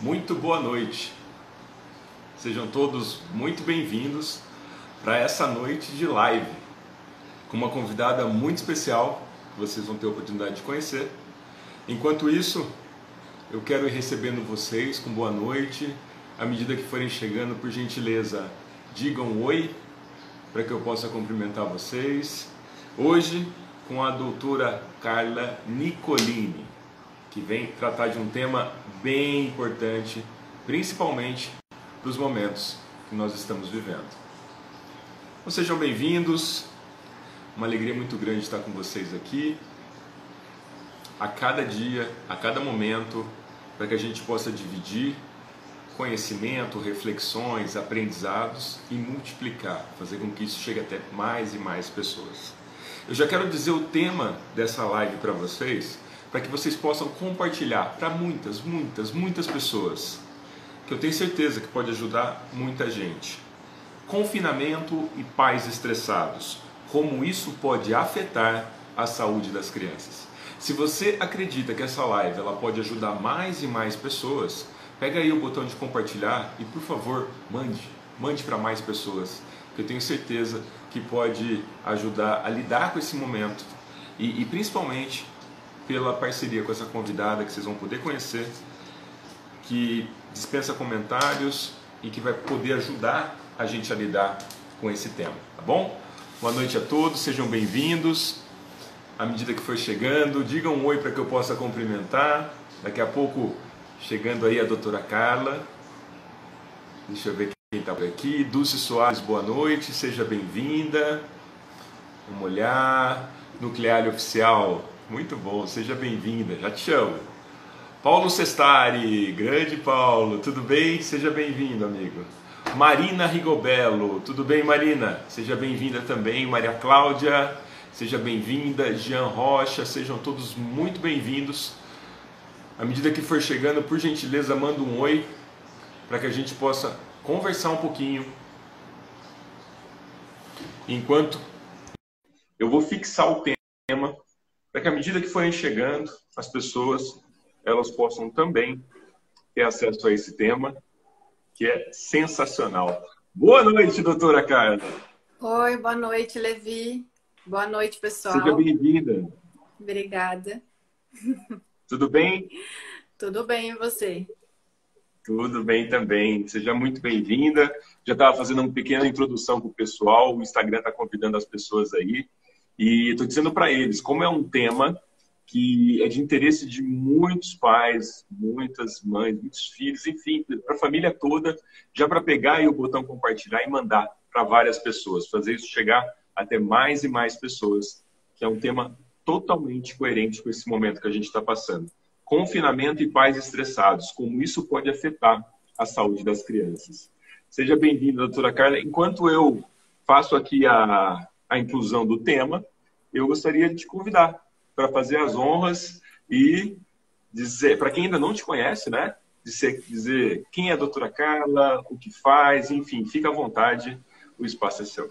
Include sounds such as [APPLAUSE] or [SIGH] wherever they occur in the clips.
Muito boa noite. Sejam todos muito bem-vindos para essa noite de live com uma convidada muito especial que vocês vão ter a oportunidade de conhecer. Enquanto isso, eu quero ir recebendo vocês com boa noite. À medida que forem chegando, por gentileza, digam oi para que eu possa cumprimentar vocês. Hoje, com a doutora Carla Nicolini, que vem tratar de um tema bem importante, principalmente para os momentos que nós estamos vivendo. Então, sejam bem-vindos, uma alegria muito grande estar com vocês aqui, a cada dia, a cada momento, para que a gente possa dividir conhecimento, reflexões, aprendizados e multiplicar, fazer com que isso chegue até mais e mais pessoas. Eu já quero dizer o tema dessa live para vocês, para que vocês possam compartilhar para muitas, muitas, muitas pessoas, que eu tenho certeza que pode ajudar muita gente. Confinamento e pais estressados. Como isso pode afetar a saúde das crianças. Se você acredita que essa live ela pode ajudar mais e mais pessoas, Pega aí o botão de compartilhar e, por favor, mande. Mande para mais pessoas, que eu tenho certeza que pode ajudar a lidar com esse momento e, e principalmente pela parceria com essa convidada que vocês vão poder conhecer, que dispensa comentários e que vai poder ajudar a gente a lidar com esse tema, tá bom? Boa noite a todos, sejam bem-vindos. À medida que for chegando, digam um oi para que eu possa cumprimentar. Daqui a pouco Chegando aí a doutora Carla. Deixa eu ver quem está por aqui. Dulce Soares, boa noite, seja bem-vinda. Vamos olhar. Nuclear Oficial, muito bom, seja bem-vinda, já te chamo. Paulo Sestari, grande Paulo, tudo bem? Seja bem-vindo, amigo. Marina Rigobello, tudo bem, Marina? Seja bem-vinda também. Maria Cláudia, seja bem-vinda. Jean Rocha, sejam todos muito bem-vindos à medida que for chegando, por gentileza, manda um oi para que a gente possa conversar um pouquinho. Enquanto eu vou fixar o tema para que à medida que forem chegando, as pessoas elas possam também ter acesso a esse tema, que é sensacional. Boa noite, doutora Carla. Oi, boa noite, Levi. Boa noite, pessoal. Seja bem-vinda. Obrigada. Tudo bem? Tudo bem, e você? Tudo bem também. Seja muito bem-vinda. Já estava fazendo uma pequena introdução para o pessoal. O Instagram está convidando as pessoas aí. E estou dizendo para eles, como é um tema que é de interesse de muitos pais, muitas mães, muitos filhos, enfim, para a família toda, já para pegar o botão compartilhar e mandar para várias pessoas, fazer isso chegar até mais e mais pessoas, que é um tema totalmente coerente com esse momento que a gente está passando. Confinamento e pais estressados, como isso pode afetar a saúde das crianças. Seja bem-vinda, doutora Carla. Enquanto eu faço aqui a, a inclusão do tema, eu gostaria de te convidar para fazer as honras e dizer, para quem ainda não te conhece, né? Dizer, dizer quem é a doutora Carla, o que faz, enfim, fica à vontade, o espaço é seu.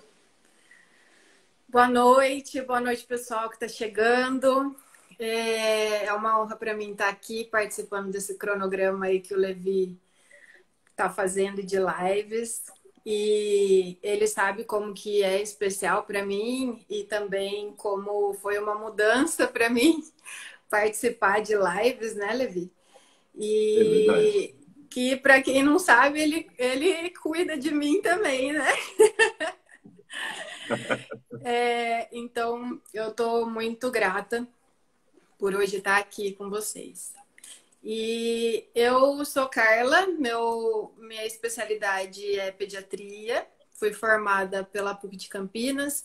Boa noite, boa noite pessoal que está chegando. É, é uma honra para mim estar aqui participando desse cronograma aí que o Levi está fazendo de lives. E ele sabe como que é especial para mim e também como foi uma mudança para [LAUGHS] mim participar de lives, né, Levi? E é que para quem não sabe, ele, ele cuida de mim também, né? [LAUGHS] É, então, eu estou muito grata por hoje estar aqui com vocês. E eu sou Carla, meu, minha especialidade é pediatria. Fui formada pela PUC de Campinas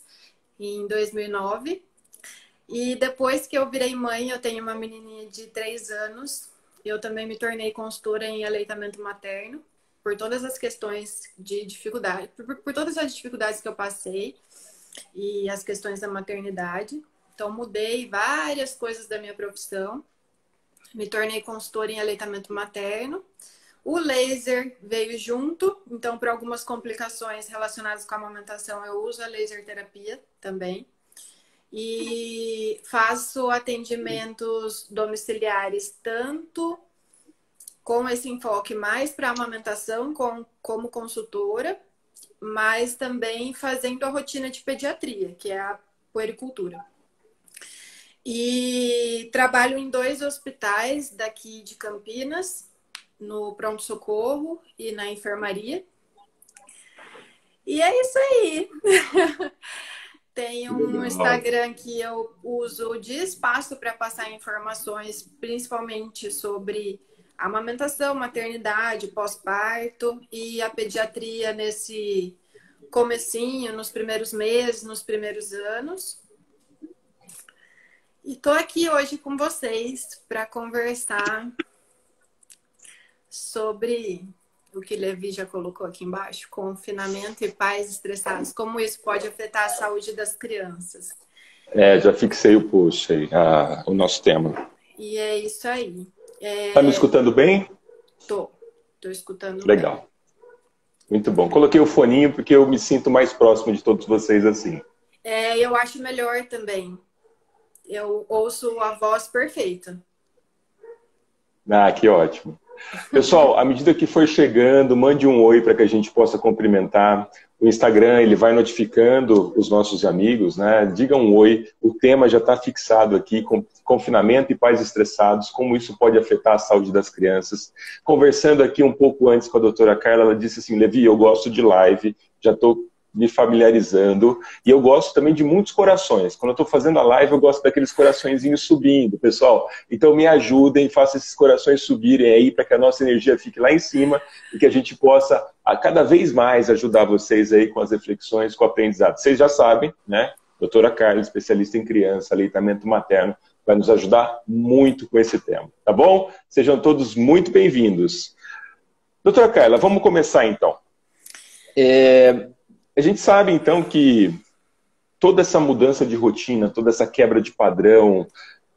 em 2009. E depois que eu virei mãe, eu tenho uma menininha de 3 anos. Eu também me tornei consultora em aleitamento materno por todas as questões de dificuldade, por, por todas as dificuldades que eu passei e as questões da maternidade. Então, mudei várias coisas da minha profissão. Me tornei consultora em aleitamento materno. O laser veio junto, então, para algumas complicações relacionadas com a amamentação, eu uso a laser terapia também. E faço atendimentos domiciliares tanto com esse enfoque mais para amamentação com, como consultora, mas também fazendo a rotina de pediatria, que é a puericultura. E trabalho em dois hospitais daqui de Campinas, no pronto-socorro e na enfermaria. E é isso aí. [LAUGHS] Tem um Instagram que eu uso de espaço para passar informações, principalmente sobre amamentação, maternidade, pós-parto e a pediatria nesse comecinho, nos primeiros meses, nos primeiros anos. E tô aqui hoje com vocês para conversar sobre o que Levi já colocou aqui embaixo, confinamento e pais estressados, como isso pode afetar a saúde das crianças. É, já fixei o post aí, a, o nosso tema. E é isso aí. É... Tá me escutando bem? Tô, tô escutando Legal. Bem. Muito bom. Coloquei o foninho porque eu me sinto mais próximo de todos vocês assim. É, eu acho melhor também eu ouço a voz perfeita. Ah, que ótimo. Pessoal, à medida que for chegando, mande um oi para que a gente possa cumprimentar. O Instagram ele vai notificando os nossos amigos, né? Diga um oi. O tema já está fixado aqui, confinamento e pais estressados, como isso pode afetar a saúde das crianças. Conversando aqui um pouco antes com a doutora Carla, ela disse assim, Levi, eu gosto de live, já estou me familiarizando. E eu gosto também de muitos corações. Quando eu estou fazendo a live, eu gosto daqueles coraçõezinhos subindo, pessoal. Então me ajudem, façam esses corações subirem aí para que a nossa energia fique lá em cima e que a gente possa a cada vez mais ajudar vocês aí com as reflexões, com o aprendizado. Vocês já sabem, né? Doutora Carla, especialista em criança, aleitamento materno, vai nos ajudar muito com esse tema, tá bom? Sejam todos muito bem-vindos. Doutora Carla, vamos começar então. É, a gente sabe, então, que toda essa mudança de rotina, toda essa quebra de padrão,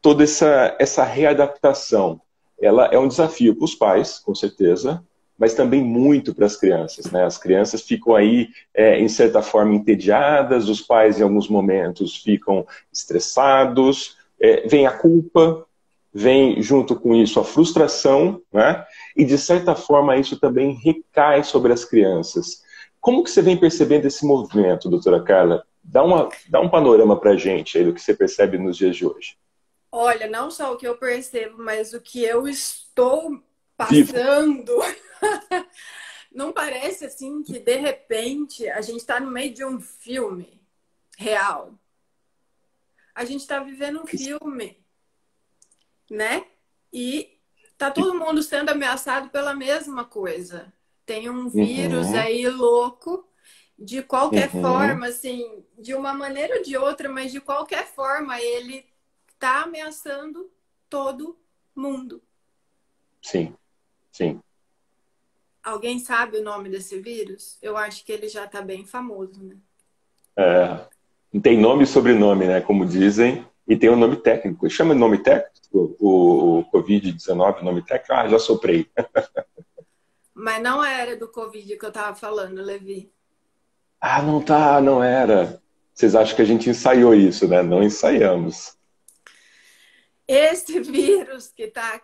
toda essa, essa readaptação, ela é um desafio para os pais, com certeza, mas também muito para as crianças. Né? As crianças ficam aí, é, em certa forma, entediadas, os pais, em alguns momentos, ficam estressados, é, vem a culpa, vem junto com isso a frustração, né? e de certa forma isso também recai sobre as crianças. Como que você vem percebendo esse movimento, doutora Carla? Dá, uma, dá um panorama para a gente aí do que você percebe nos dias de hoje. Olha, não só o que eu percebo, mas o que eu estou passando. [LAUGHS] não parece assim que de repente a gente está no meio de um filme real. A gente está vivendo um filme, né? E tá todo mundo sendo ameaçado pela mesma coisa tem um vírus uhum. aí louco, de qualquer uhum. forma, assim, de uma maneira ou de outra, mas de qualquer forma, ele está ameaçando todo mundo. Sim, sim. Alguém sabe o nome desse vírus? Eu acho que ele já está bem famoso, né? É, tem nome e sobrenome, né? Como dizem, e tem o um nome técnico. Chama de nome técnico o, o Covid-19, nome técnico? Ah, já soprei. [LAUGHS] Mas não era do Covid que eu tava falando, Levi. Ah, não tá, não era. Vocês acham que a gente ensaiou isso, né? Não ensaiamos. Esse [LAUGHS] vírus que tá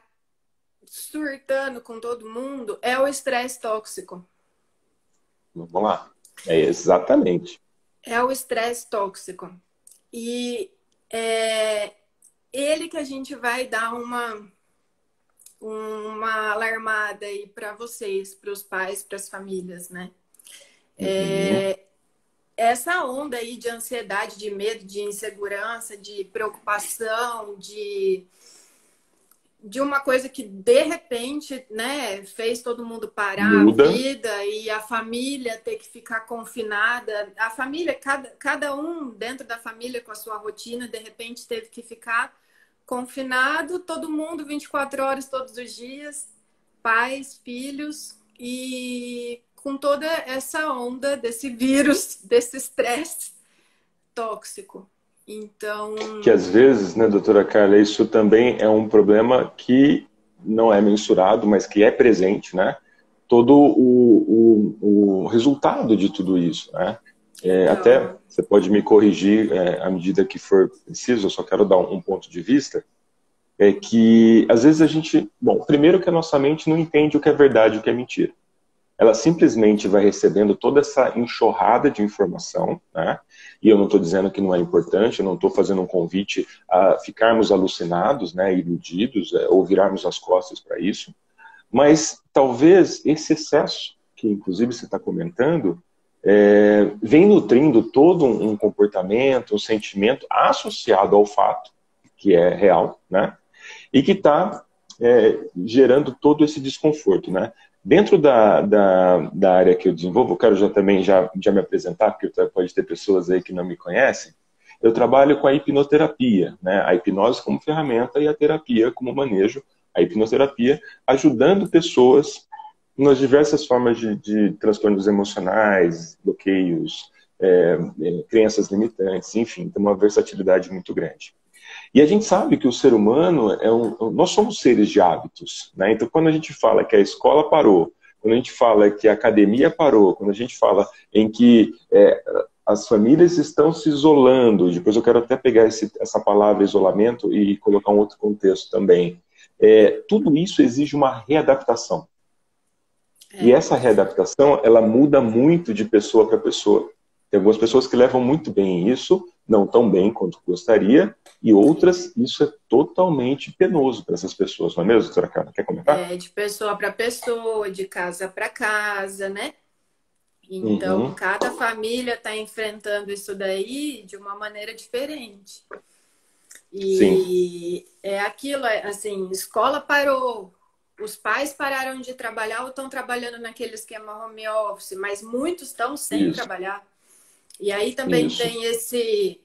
surtando com todo mundo é o estresse tóxico. Vamos lá. É exatamente. É o estresse tóxico. E é ele que a gente vai dar uma uma alarmada aí para vocês, para os pais, para as famílias, né? Uhum. É, essa onda aí de ansiedade, de medo, de insegurança, de preocupação, de de uma coisa que de repente, né, fez todo mundo parar Muda. a vida e a família ter que ficar confinada. A família, cada, cada um dentro da família com a sua rotina, de repente teve que ficar confinado, todo mundo 24 horas todos os dias, pais, filhos e com toda essa onda desse vírus, [LAUGHS] desse estresse tóxico. Então. Que às vezes, né, doutora Carla, isso também é um problema que não é mensurado, mas que é presente, né? Todo o, o, o resultado de tudo isso, né? É. Até você pode me corrigir é, à medida que for preciso, eu só quero dar um, um ponto de vista. é que às vezes a gente, bom, primeiro que a nossa mente não entende o que é verdade e o que é mentira. Ela simplesmente vai recebendo toda essa enxurrada de informação, né? E eu não estou dizendo que não é importante, eu não estou fazendo um convite a ficarmos alucinados, né, iludidos, é, ou virarmos as costas para isso. Mas talvez esse excesso, que inclusive você está comentando, é, vem nutrindo todo um comportamento, um sentimento associado ao fato, que é real, né? E que está é, gerando todo esse desconforto, né? Dentro da, da, da, área que eu desenvolvo, eu quero já também já, já me apresentar, porque pode ter pessoas aí que não me conhecem. Eu trabalho com a hipnoterapia, né? A hipnose como ferramenta e a terapia como manejo. A hipnoterapia ajudando pessoas nas diversas formas de, de transtornos emocionais, bloqueios, é, é, crenças limitantes, enfim, tem uma versatilidade muito grande. E a gente sabe que o ser humano é um, nós somos seres de hábitos, né? Então, quando a gente fala que a escola parou, quando a gente fala que a academia parou, quando a gente fala em que é, as famílias estão se isolando, depois eu quero até pegar esse, essa palavra isolamento e colocar um outro contexto também. É, tudo isso exige uma readaptação. É. E essa readaptação, ela muda muito de pessoa para pessoa. Tem algumas pessoas que levam muito bem isso, não tão bem quanto gostaria, e outras, isso é totalmente penoso para essas pessoas, não é mesmo, doutora Carla? Quer comentar? É, de pessoa para pessoa, de casa para casa, né? Então, uhum. cada família está enfrentando isso daí de uma maneira diferente. E Sim. é aquilo, é, assim, escola parou, os pais pararam de trabalhar ou estão trabalhando naquele esquema home office, mas muitos estão sem isso. trabalhar. E aí também Isso. tem esse,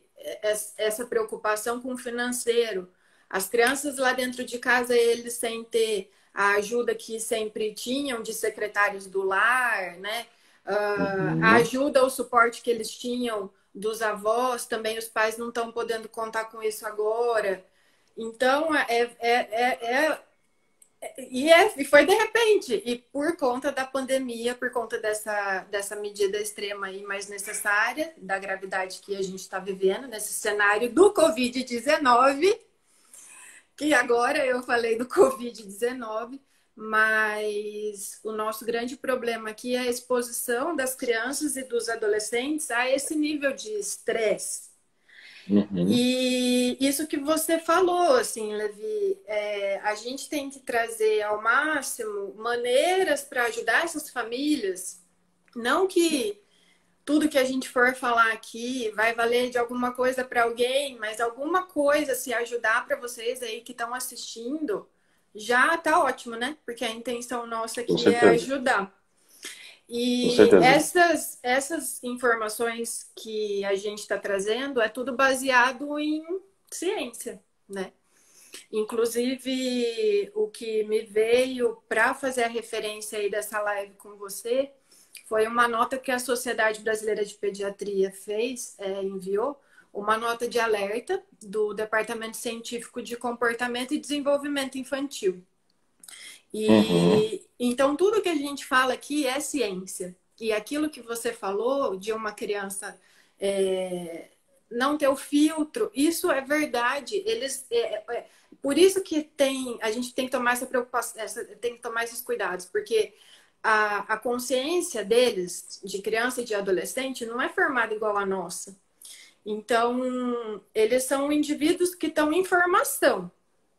essa preocupação com o financeiro. As crianças lá dentro de casa, eles sem ter a ajuda que sempre tinham de secretários do lar, né? Uh, A ajuda, o suporte que eles tinham dos avós, também os pais não estão podendo contar com isso agora. Então, é, é, é, é e, é, e foi de repente, e por conta da pandemia, por conta dessa, dessa medida extrema e mais necessária, da gravidade que a gente está vivendo, nesse cenário do Covid-19, que agora eu falei do Covid-19, mas o nosso grande problema aqui é a exposição das crianças e dos adolescentes a esse nível de estresse Uhum. E isso que você falou, assim, Levi, é, a gente tem que trazer ao máximo maneiras para ajudar essas famílias. Não que tudo que a gente for falar aqui vai valer de alguma coisa para alguém, mas alguma coisa se ajudar para vocês aí que estão assistindo, já tá ótimo, né? Porque a intenção nossa aqui é ajudar. E essas, essas informações que a gente está trazendo é tudo baseado em ciência, né? Inclusive, o que me veio para fazer a referência aí dessa live com você foi uma nota que a Sociedade Brasileira de Pediatria fez, é, enviou, uma nota de alerta do Departamento Científico de Comportamento e Desenvolvimento Infantil. E uhum. então tudo que a gente fala aqui é ciência. E aquilo que você falou de uma criança é, não ter o filtro, isso é verdade. Eles, é, é, é, por isso que tem, a gente tem que tomar essa preocupação, essa, tem que tomar esses cuidados, porque a, a consciência deles, de criança e de adolescente, não é formada igual a nossa. Então, eles são indivíduos que estão em formação,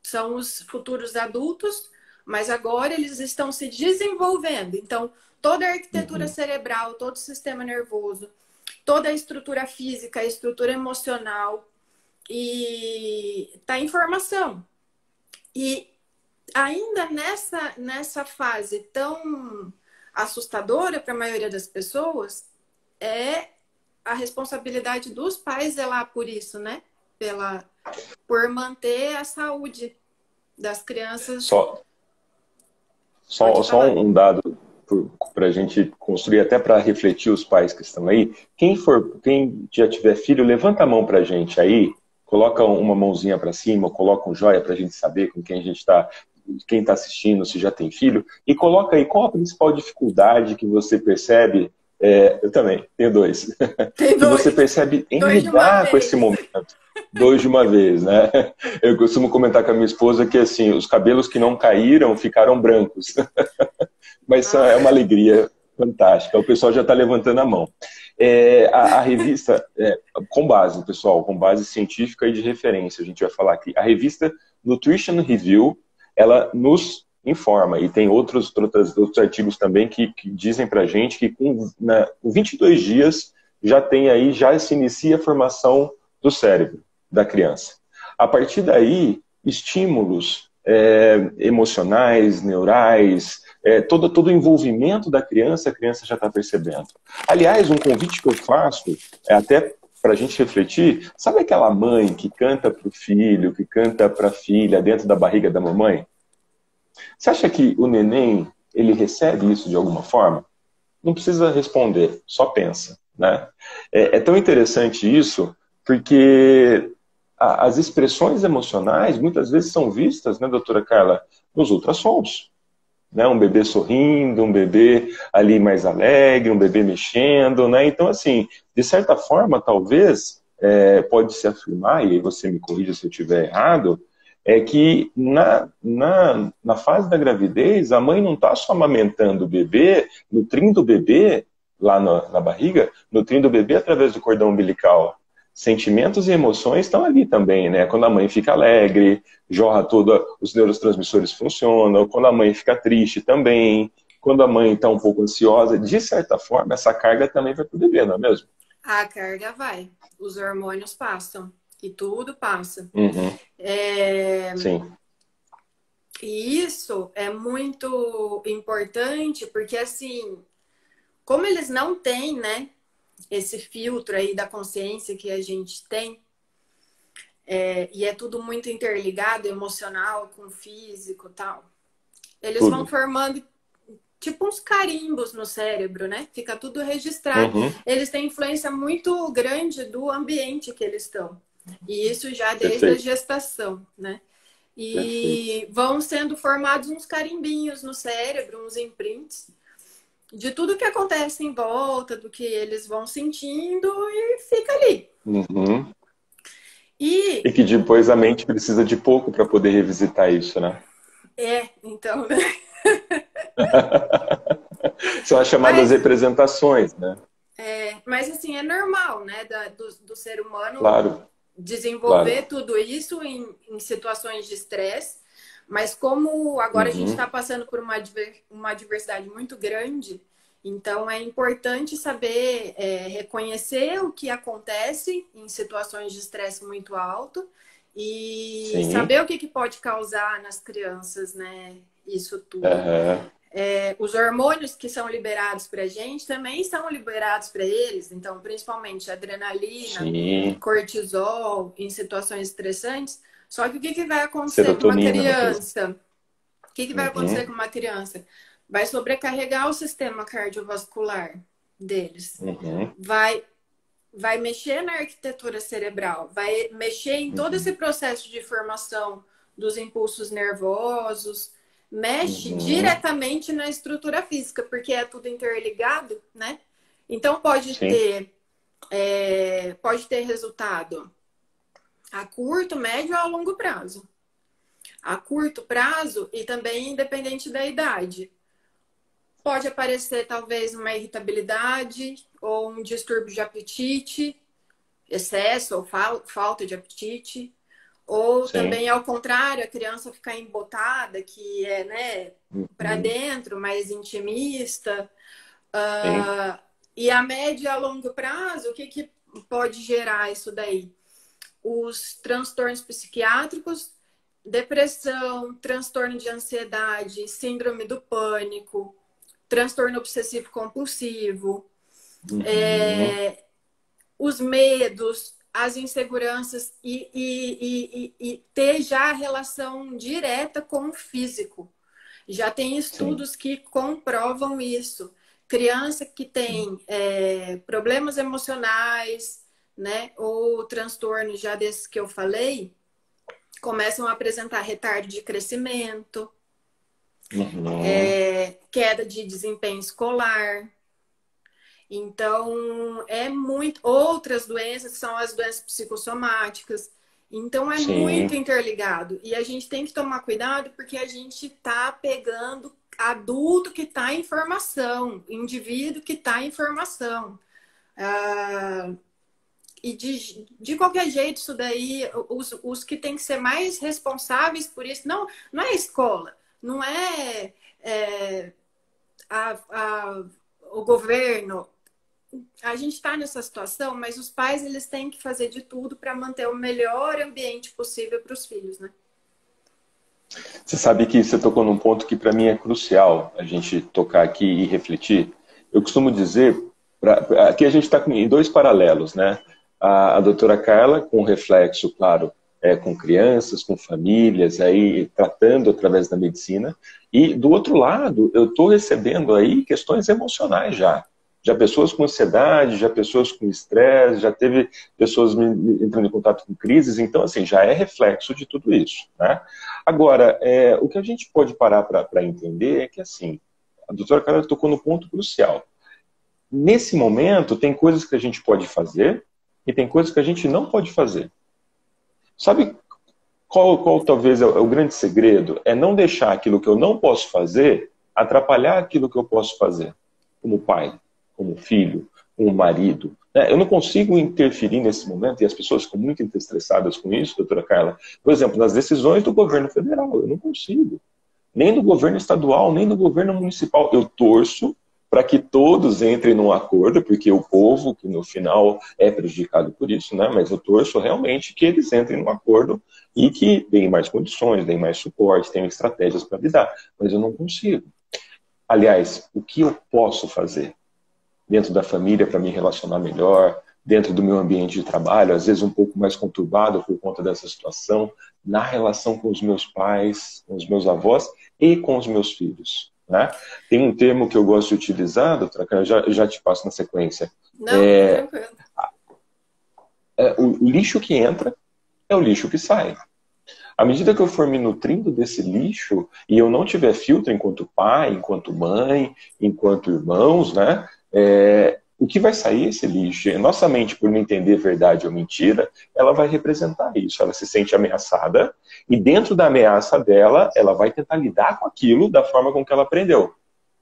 são os futuros adultos mas agora eles estão se desenvolvendo. Então, toda a arquitetura uhum. cerebral, todo o sistema nervoso, toda a estrutura física, a estrutura emocional e tá em formação. E ainda nessa nessa fase tão assustadora para a maioria das pessoas, é a responsabilidade dos pais é lá por isso, né? Pela por manter a saúde das crianças. Só só, só um dado para a gente construir, até para refletir os pais que estão aí. Quem for, quem já tiver filho, levanta a mão para a gente aí, coloca uma mãozinha para cima, coloca um joia para a gente saber com quem a gente está, quem está assistindo, se já tem filho, e coloca aí qual a principal dificuldade que você percebe. É, eu também, tenho dois. Tem dois. [LAUGHS] que você percebe em lidar com esse momento. Dois de uma vez, né? Eu costumo comentar com a minha esposa que assim, os cabelos que não caíram ficaram brancos. [LAUGHS] Mas é uma alegria fantástica. O pessoal já está levantando a mão. É, a, a, revista, é, com base, pessoal, com base científica e de referência, a gente vai falar aqui. A revista Nutrition Review, ela nos informa, e tem outros, outros, outros artigos também que, que dizem para gente que com, na, com 22 dias já tem aí, já se inicia a formação do cérebro da criança. A partir daí, estímulos é, emocionais, neurais, é, todo, todo o envolvimento da criança, a criança já está percebendo. Aliás, um convite que eu faço, é até para a gente refletir, sabe aquela mãe que canta para o filho, que canta para a filha dentro da barriga da mamãe? Você acha que o neném ele recebe isso de alguma forma? Não precisa responder, só pensa. Né? É, é tão interessante isso porque a, as expressões emocionais muitas vezes são vistas, né, doutora Carla, nos ultrassons. Né? Um bebê sorrindo, um bebê ali mais alegre, um bebê mexendo. Né? Então, assim, de certa forma, talvez é, pode se afirmar, e você me corrija se eu estiver errado, é que na, na, na fase da gravidez, a mãe não está só amamentando o bebê, nutrindo o bebê lá na barriga, nutrindo o bebê através do cordão umbilical. Sentimentos e emoções estão ali também, né? Quando a mãe fica alegre, jorra toda, os neurotransmissores funcionam. Quando a mãe fica triste também. Quando a mãe está um pouco ansiosa, de certa forma, essa carga também vai para o bebê, não é mesmo? A carga vai. Os hormônios passam e tudo passa. Uhum. É... Sim. E isso é muito importante porque, assim, como eles não têm, né, esse filtro aí da consciência que a gente tem, é, e é tudo muito interligado, emocional com físico tal, eles tudo. vão formando tipo uns carimbos no cérebro, né? Fica tudo registrado. Uhum. Eles têm influência muito grande do ambiente que eles estão. E isso já desde Perfeito. a gestação, né? E Perfeito. vão sendo formados uns carimbinhos no cérebro, uns imprints, de tudo que acontece em volta, do que eles vão sentindo e fica ali. Uhum. E... e que depois a mente precisa de pouco para poder revisitar isso, né? É, então, né? [LAUGHS] São as chamadas mas, representações, né? É, mas assim, é normal, né, da, do, do ser humano claro desenvolver claro. tudo isso em, em, situações de estresse, mas como agora uhum. a gente está uhum. passando por uma, uma diversidade muito grande, então é importante saber é, reconhecer o que acontece em situações de estresse muito alto e Sim. saber o que, que pode causar nas crianças, né? Isso tudo. Uhum. É, os hormônios que são liberados para a gente também são liberados para eles, então, principalmente adrenalina, Sim. cortisol, em situações estressantes. Só que o que, que vai acontecer Serotonina, com uma criança? O que, que vai uhum. acontecer com uma criança? Vai sobrecarregar o sistema cardiovascular deles. Uhum. Vai, vai mexer na arquitetura cerebral, vai mexer em todo uhum. esse processo de formação dos impulsos nervosos, mexe uhum. diretamente na estrutura física, porque é tudo interligado, né? Então pode Sim. ter é, pode ter resultado a curto, médio ou a longo prazo. A curto prazo e também independente da idade. Pode aparecer talvez uma irritabilidade ou um distúrbio de apetite, excesso ou falta de apetite. Ou Sim. também ao contrário, a criança ficar embotada, que é né, uhum. para dentro, mais intimista. Uh, e a médio e a longo prazo, o que, que pode gerar isso daí? Os transtornos psiquiátricos, depressão, transtorno de ansiedade, síndrome do pânico, transtorno obsessivo compulsivo, uhum. é, os medos, as inseguranças e, e, e, e, ter já relação direta com o físico. Já tem estudos Sim. que comprovam isso. Criança que tem é, problemas emocionais, né, ou transtornos já desses que eu falei, começam a apresentar retardo de crescimento, uhum. é, queda de desempenho escolar, então, é muito. Outras doenças são as doenças psicossomáticas, Então é Sim. muito interligado. E a gente tem que tomar cuidado porque a gente está pegando adulto que está em formação, indivíduo que está em formação. Ah, e de, de qualquer jeito, isso daí, os, os que têm que ser mais responsáveis por isso, não, não é a escola, não é, é a, a, o governo. A gente está nessa situação, mas os pais eles têm que fazer de tudo para manter o melhor ambiente possível para os filhos, né? Você sabe que você tocou num ponto que para mim é crucial a gente tocar aqui e refletir. Eu costumo dizer, pra, aqui a gente está em dois paralelos, né? A, a doutora Carla, com reflexo, claro, é, com crianças, com famílias, aí tratando através da medicina. E do outro lado, eu estou recebendo aí questões emocionais já. Já pessoas com ansiedade, já pessoas com estresse, já teve pessoas entrando em contato com crises. Então, assim, já é reflexo de tudo isso. Né? Agora, é, o que a gente pode parar para entender é que, assim, a doutora Carla tocou no ponto crucial. Nesse momento, tem coisas que a gente pode fazer e tem coisas que a gente não pode fazer. Sabe qual, qual talvez é o, é o grande segredo? É não deixar aquilo que eu não posso fazer atrapalhar aquilo que eu posso fazer, como pai, como filho, como marido. Né? Eu não consigo interferir nesse momento, e as pessoas ficam muito estressadas com isso, doutora Carla. Por exemplo, nas decisões do governo federal, eu não consigo. Nem do governo estadual, nem do governo municipal. Eu torço para que todos entrem num acordo, porque o povo, que no final é prejudicado por isso, né? mas eu torço realmente que eles entrem num acordo e que deem mais condições, deem mais suporte, tenham estratégias para lidar. Mas eu não consigo. Aliás, o que eu posso fazer dentro da família para me relacionar melhor, dentro do meu ambiente de trabalho, às vezes um pouco mais conturbado por conta dessa situação, na relação com os meus pais, com os meus avós e com os meus filhos. Né? Tem um termo que eu gosto de utilizar, doutora Carla, já, já te passo na sequência. Não, é, é, o lixo que entra é o lixo que sai. À medida que eu for me nutrindo desse lixo e eu não tiver filtro enquanto pai, enquanto mãe, enquanto irmãos, né? É, o que vai sair é esse lixo? E nossa mente, por não entender verdade ou mentira, ela vai representar isso. Ela se sente ameaçada e dentro da ameaça dela, ela vai tentar lidar com aquilo da forma com que ela aprendeu.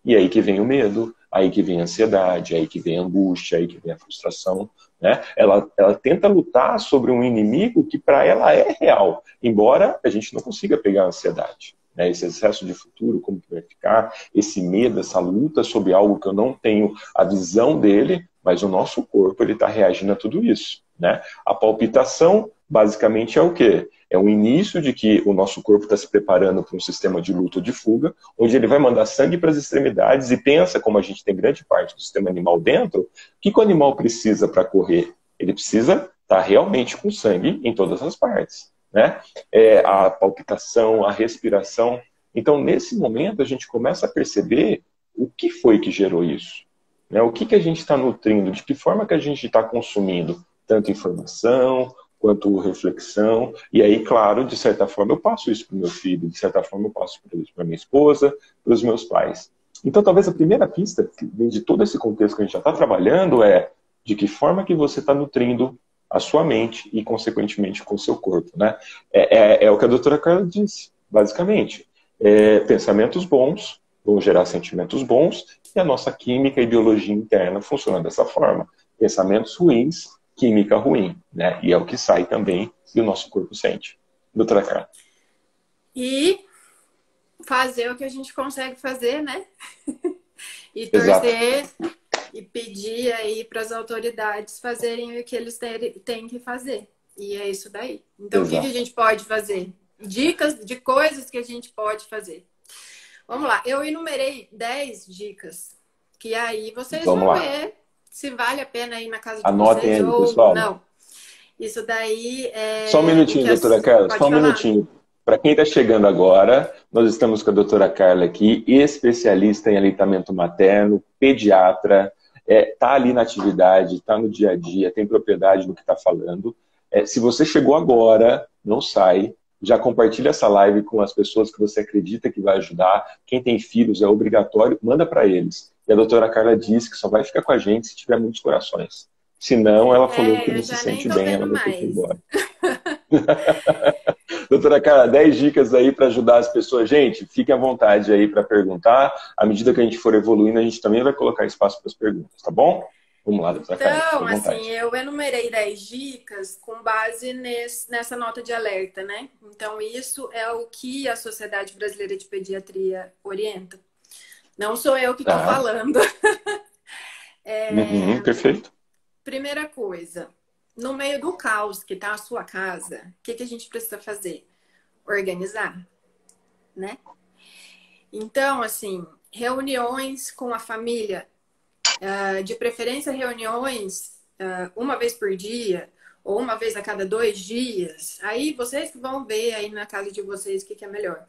E aí que vem o medo, aí que vem a ansiedade, aí que vem a angústia, aí que vem a frustração. Né? Ela, ela tenta lutar sobre um inimigo que para ela é real, embora a gente não consiga pegar a ansiedade né, esse excesso de futuro, como que vai ficar, esse medo, essa luta sobre algo que eu não tenho a visão dele, mas o nosso corpo ele está reagindo a tudo isso. Né? A palpitação, basicamente, é o quê? É o início de que o nosso corpo está se preparando para um sistema de luta ou de fuga, onde ele vai mandar sangue para as extremidades e pensa, como a gente tem grande parte do sistema animal dentro, o que, que o animal precisa para correr? Ele precisa estar tá realmente com sangue em todas as partes né? É, a palpitação, a respiração. Então, nesse momento, a gente começa a perceber o que foi que gerou isso. Né? O que, que a gente está nutrindo, de que forma que a gente está consumindo tanto informação quanto reflexão. E aí, claro, de certa forma, eu passo isso para o meu filho, de certa forma, eu passo isso para minha esposa, para os meus pais. Então, talvez a primeira pista de todo esse contexto que a gente já está trabalhando é de que forma que você está nutrindo a sua mente e, consequentemente, com o seu corpo. Né? É, é, é o que a doutora Carla disse, basicamente. É, pensamentos bons vão gerar sentimentos bons e a nossa química e biologia interna funciona dessa forma. Pensamentos ruins, química ruim, né? E é o que sai também e o nosso corpo sente. Doutora Carla. E fazer o que a gente consegue fazer, né? [LAUGHS] e torcer Exato e pedir aí para as autoridades fazerem o que eles têm que fazer. E é isso daí. Então, Exato. o que, a gente pode fazer? Dicas de coisas que a gente pode fazer. Vamos lá, eu enumerei 10 dicas, que aí vocês Vamos vão lá. ver se vale a pena ir na casa de Anotem vocês aí, ou pessoal. não. Isso daí é. Só um minutinho, doutora Carla, só um falar? minutinho. Para quem está chegando agora, nós estamos com a doutora Carla aqui, especialista em aleitamento materno, pediatra, é, tá ali na atividade, está no dia a dia, tem propriedade do que está falando. É, se você chegou agora, não sai, já compartilha essa live com as pessoas que você acredita que vai ajudar. Quem tem filhos é obrigatório, manda para eles. E a doutora Carla disse que só vai ficar com a gente se tiver muitos corações. Se não, ela falou é, que não se sente bem, ela vai ter que ir embora. [LAUGHS] [LAUGHS] Doutora Carla, 10 dicas aí para ajudar as pessoas. Gente, fiquem à vontade aí para perguntar. À medida que a gente for evoluindo, a gente também vai colocar espaço para as perguntas, tá bom? Vamos lá, doutora Então, assim, eu enumerei 10 dicas com base nesse, nessa nota de alerta, né? Então, isso é o que a Sociedade Brasileira de Pediatria orienta. Não sou eu que estou tá. falando. [LAUGHS] é... uhum, perfeito. Primeira coisa, no meio do caos que está a sua casa, o que, que a gente precisa fazer? Organizar, né? Então, assim, reuniões com a família, uh, de preferência reuniões uh, uma vez por dia ou uma vez a cada dois dias. Aí vocês que vão ver aí na casa de vocês o que, que é melhor.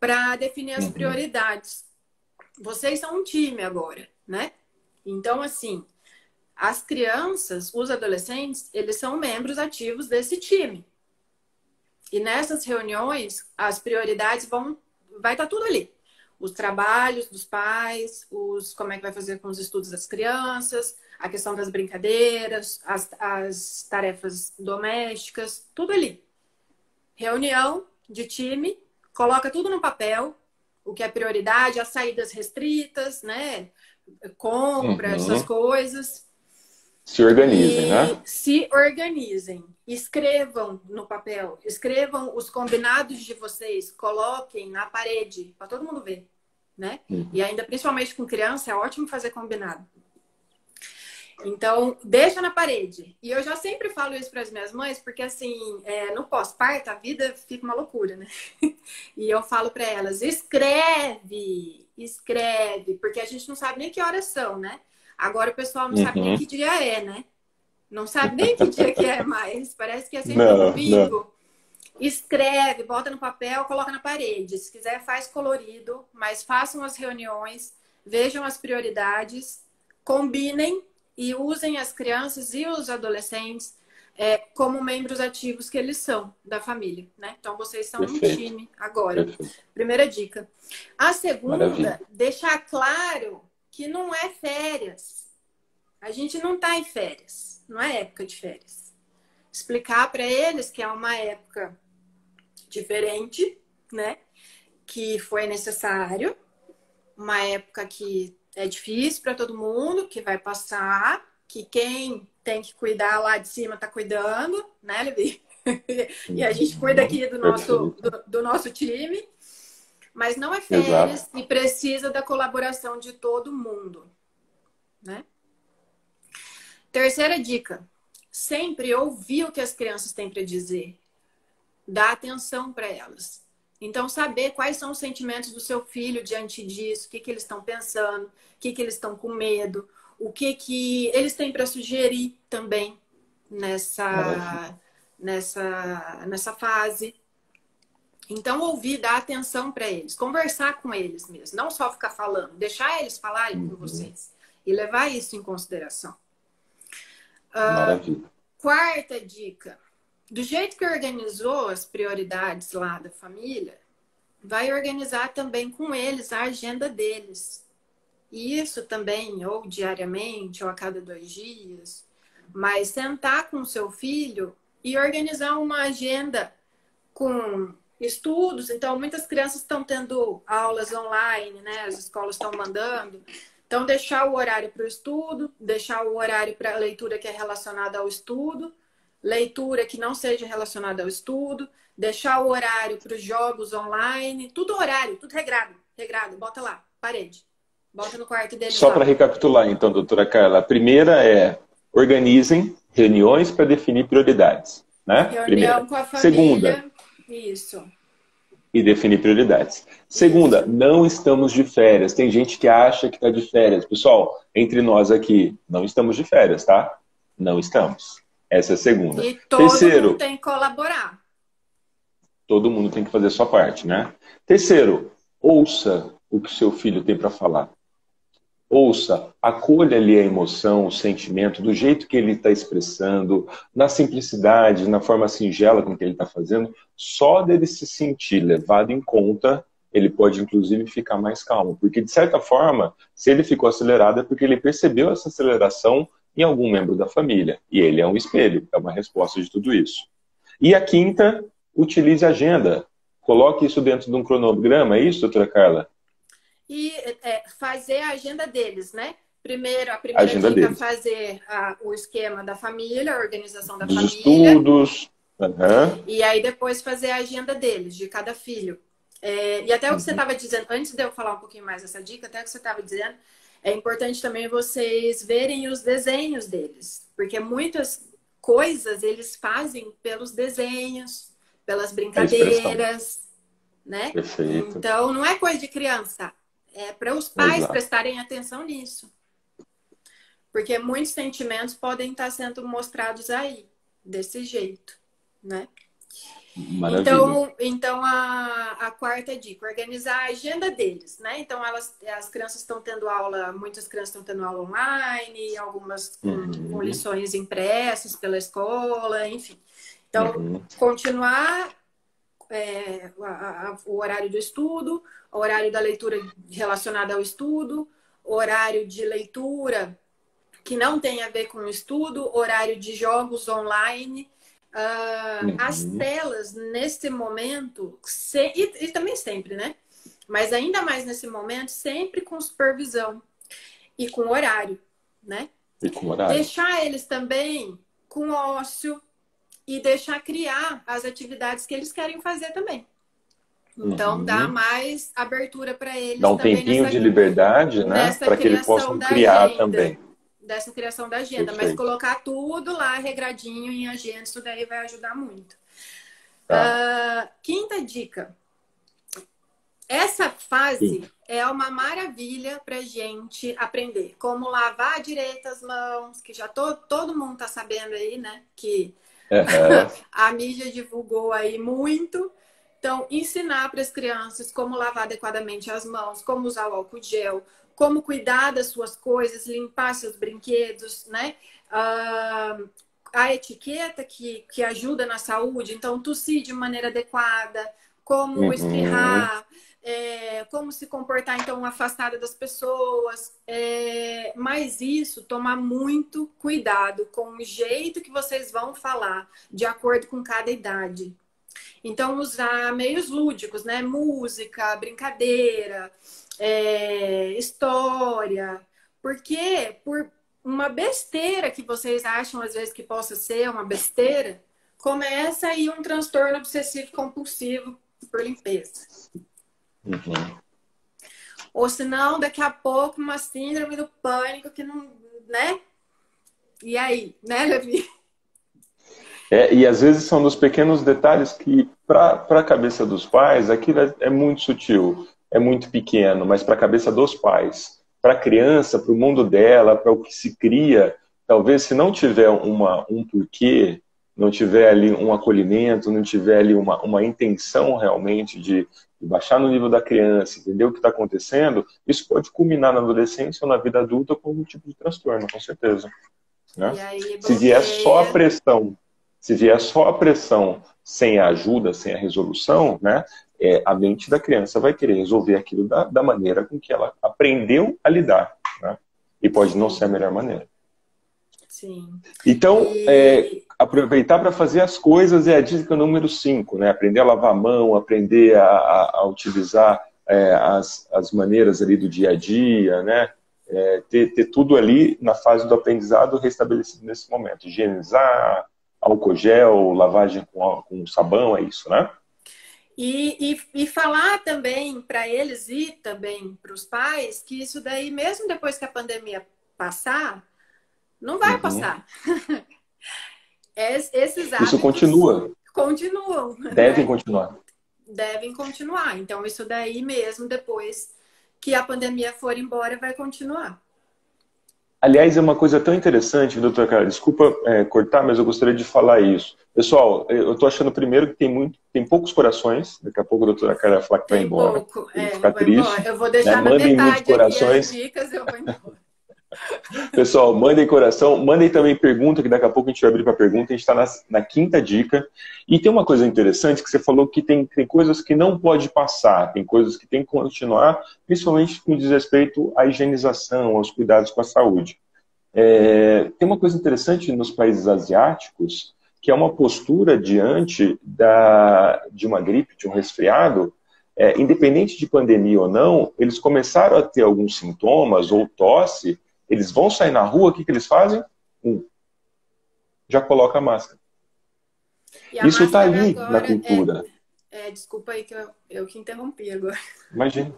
Para definir as uhum. prioridades. Vocês são um time agora, né? Então, assim, as crianças, os adolescentes, eles são membros ativos desse time. E nessas reuniões, as prioridades vão vai estar tá tudo ali. Os trabalhos dos pais, os como é que vai fazer com os estudos das crianças, a questão das brincadeiras, as, as tarefas domésticas, tudo ali. Reunião de time, coloca tudo no papel, o que é prioridade, as saídas restritas, né? Compra, uhum. essas coisas. Se organizem, e né? Se organizem. Escrevam no papel. Escrevam os combinados de vocês. Coloquem na parede para todo mundo ver, né? Uhum. E ainda principalmente com criança é ótimo fazer combinado. Então, deixa na parede. E eu já sempre falo isso para as minhas mães, porque assim, é, no pós-parto a vida fica uma loucura, né? [LAUGHS] e eu falo para elas: escreve, escreve, porque a gente não sabe nem que horas são, né? Agora o pessoal não uhum. sabe nem uhum. que dia é, né? Não sabe nem que dia que é mais. Parece que é sempre não, domingo. Não. Escreve, bota no papel, coloca na parede. Se quiser, faz colorido, mas façam as reuniões, vejam as prioridades, combinem e usem as crianças e os adolescentes é, como membros ativos que eles são da família, né? Então vocês são Perfeito. um time agora. Perfeito. Primeira dica. A segunda, Maravilha. deixar claro que não é férias. A gente não está em férias, não é época de férias. Explicar para eles que é uma época diferente, né? Que foi necessário, uma época que é difícil para todo mundo, que vai passar, que quem tem que cuidar lá de cima está cuidando, né, Levi? [LAUGHS] e a gente cuida aqui do nosso, do, do nosso time. Mas não é férias Exato. e precisa da colaboração de todo mundo, né? Terceira dica: sempre ouvir o que as crianças têm para dizer, dar atenção para elas. Então, saber quais são os sentimentos do seu filho diante disso, o que, que eles estão pensando, o que, que eles estão com medo, o que, que eles têm para sugerir também nessa, nessa, nessa fase. Então, ouvir, dar atenção para eles, conversar com eles mesmo, não só ficar falando, deixar eles falarem uhum. com vocês e levar isso em consideração. Uh, quarta dica: do jeito que organizou as prioridades lá da família, vai organizar também com eles a agenda deles. E isso também, ou diariamente, ou a cada dois dias, mas sentar com o seu filho e organizar uma agenda com estudos. Então, muitas crianças estão tendo aulas online, né? As escolas estão mandando. Então, deixar o horário para o estudo, deixar o horário para a leitura que é relacionada ao estudo, leitura que não seja relacionada ao estudo, deixar o horário para os jogos online, tudo horário, tudo regrado, regrado, bota lá, parede. Bota no quarto dele. Só para recapitular, então, doutora Carla, a primeira é organizem reuniões para definir prioridades. Né? Reunião Primeira. com a família. Segunda, isso. E definir prioridades. Segunda, não estamos de férias. Tem gente que acha que está de férias. Pessoal, entre nós aqui, não estamos de férias, tá? Não estamos. Essa é a segunda. E todo Terceiro, mundo tem que colaborar. Todo mundo tem que fazer a sua parte, né? Terceiro, ouça o que seu filho tem para falar. Ouça, acolha ali a emoção, o sentimento, do jeito que ele está expressando, na simplicidade, na forma singela com que ele está fazendo. Só dele se sentir levado em conta, ele pode inclusive ficar mais calmo. Porque, de certa forma, se ele ficou acelerado é porque ele percebeu essa aceleração em algum membro da família. E ele é um espelho, é uma resposta de tudo isso. E a quinta, utilize a agenda. Coloque isso dentro de um cronograma, é isso, doutora Carla? E é, fazer a agenda deles, né? Primeiro, a primeira agenda dica deles. fazer a, o esquema da família, a organização da Dos família. estudos. Uhum. E aí depois fazer a agenda deles, de cada filho. É, e até o que uhum. você estava dizendo, antes de eu falar um pouquinho mais dessa dica, até o que você estava dizendo, é importante também vocês verem os desenhos deles. Porque muitas coisas eles fazem pelos desenhos, pelas brincadeiras, né? Perfeito. Então não é coisa de criança, é para os pais Exato. prestarem atenção nisso. Porque muitos sentimentos podem estar sendo mostrados aí, desse jeito, né? Maravilha. Então, então a, a quarta dica, organizar a agenda deles, né? Então elas, as crianças estão tendo aula, muitas crianças estão tendo aula online, algumas com, uhum. com lições impressas pela escola, enfim. Então, uhum. continuar é, a, a, o horário do estudo, horário da leitura relacionada ao estudo, horário de leitura que não tem a ver com o estudo, horário de jogos online, Uh, uhum. As telas, nesse momento, se, e, e, também sempre, né? Mas ainda mais nesse momento, sempre com supervisão e com horário, né? E com horário. Deixar eles também com ócio e deixar criar as atividades que eles querem fazer também. Então, uhum. dá mais abertura para eles. Dá um tempinho nessa, de liberdade, né? Para que eles possam criar agenda. também dessa criação da agenda, Perfeito. mas colocar tudo lá regradinho em agenda, isso daí vai ajudar muito. Tá. Uh, quinta dica. Essa fase Sim. é uma maravilha para gente aprender como lavar direito as mãos, que já to, todo mundo tá sabendo aí, né? Que uhum. [LAUGHS] a mídia divulgou aí muito. Então, ensinar para as crianças como lavar adequadamente as mãos, como usar o álcool gel, como cuidar das suas coisas, limpar seus brinquedos, né? Uh, a etiqueta que, que ajuda na saúde, então tossir de maneira adequada, como uhum. espirrar, é, como se comportar então afastada das pessoas, é, mas isso tomar muito cuidado com o jeito que vocês vão falar, de acordo com cada idade. Então usar meios lúdicos, né? Música, brincadeira, é, história. Porque por uma besteira que vocês acham às vezes que possa ser uma besteira, começa aí um transtorno obsessivo compulsivo por limpeza. Uhum. Ou senão, daqui a pouco, uma síndrome do pânico que não, né? E aí, né, Levi? É, e às vezes são dos pequenos detalhes que, para a cabeça dos pais, aquilo é, é muito sutil é muito pequeno, mas para a cabeça dos pais, para a criança, para o mundo dela, para o que se cria, talvez se não tiver uma, um porquê, não tiver ali um acolhimento, não tiver ali uma, uma intenção realmente de, de baixar no nível da criança, entender o que está acontecendo, isso pode culminar na adolescência ou na vida adulta com algum tipo de transtorno, com certeza. Né? Aí, se vier só a pressão, se vier só a pressão sem a ajuda, sem a resolução, né, é, a mente da criança vai querer resolver aquilo da, da maneira com que ela aprendeu a lidar. Né? E pode não ser a melhor maneira. Sim. Então, e... é, aproveitar para fazer as coisas é a dica número 5, né? Aprender a lavar a mão, aprender a, a, a utilizar é, as, as maneiras ali do dia a dia, né? É, ter, ter tudo ali na fase do aprendizado restabelecido nesse momento. Higienizar, álcool gel, lavagem com, com sabão, é isso, né? E, e, e falar também para eles e também para os pais que isso daí, mesmo depois que a pandemia passar, não vai uhum. passar. [LAUGHS] Esses hábitos isso continua. Continuam. Devem né? continuar. Devem continuar. Então, isso daí mesmo, depois que a pandemia for embora, vai continuar. Aliás, é uma coisa tão interessante, doutor Carla, desculpa é, cortar, mas eu gostaria de falar isso. Pessoal, eu estou achando primeiro que tem muito, tem poucos corações. Daqui a pouco a doutora Carla vai falar que vai embora. Pouco, é, ficar triste. Embora. Eu vou deixar né? na Mandem muitos corações. dicas, eu vou embora. [LAUGHS] Pessoal, mandem coração, mandem também pergunta, que daqui a pouco a gente vai abrir para pergunta. A gente está na, na, quinta dica. E tem uma coisa interessante que você falou que tem, tem coisas que não pode passar, tem coisas que tem que continuar, principalmente com respeito à higienização, aos cuidados com a saúde. É, tem uma coisa interessante nos países asiáticos que é uma postura diante da, de uma gripe, de um resfriado, é, independente de pandemia ou não, eles começaram a ter alguns sintomas ou tosse, eles vão sair na rua, o que, que eles fazem? Um, já coloca a máscara. A Isso está ali na cultura. É, é, desculpa aí que eu, eu que interrompi agora. Imagina.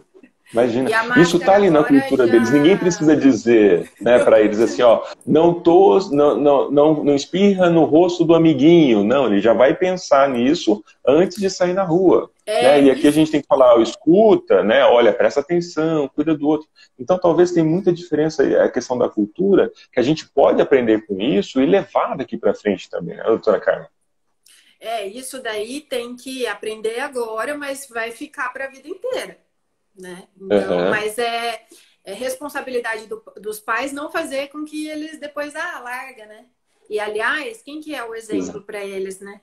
Imagina, isso está ali na cultura já... deles. Ninguém precisa dizer né, para eles assim, ó, não, tos, não, não, não, não espirra no rosto do amiguinho. Não, ele já vai pensar nisso antes de sair na rua. É, né? E aqui a gente tem que falar, escuta, né? Olha, presta atenção, cuida do outro. Então, talvez tenha muita diferença a questão da cultura, que a gente pode aprender com isso e levar daqui para frente também, né, doutora Carmen? É, isso daí tem que aprender agora, mas vai ficar para a vida inteira né? Então, uhum. mas é, é responsabilidade do, dos pais não fazer com que eles depois ah, larga, né? E aliás, quem que é o exemplo para eles, né?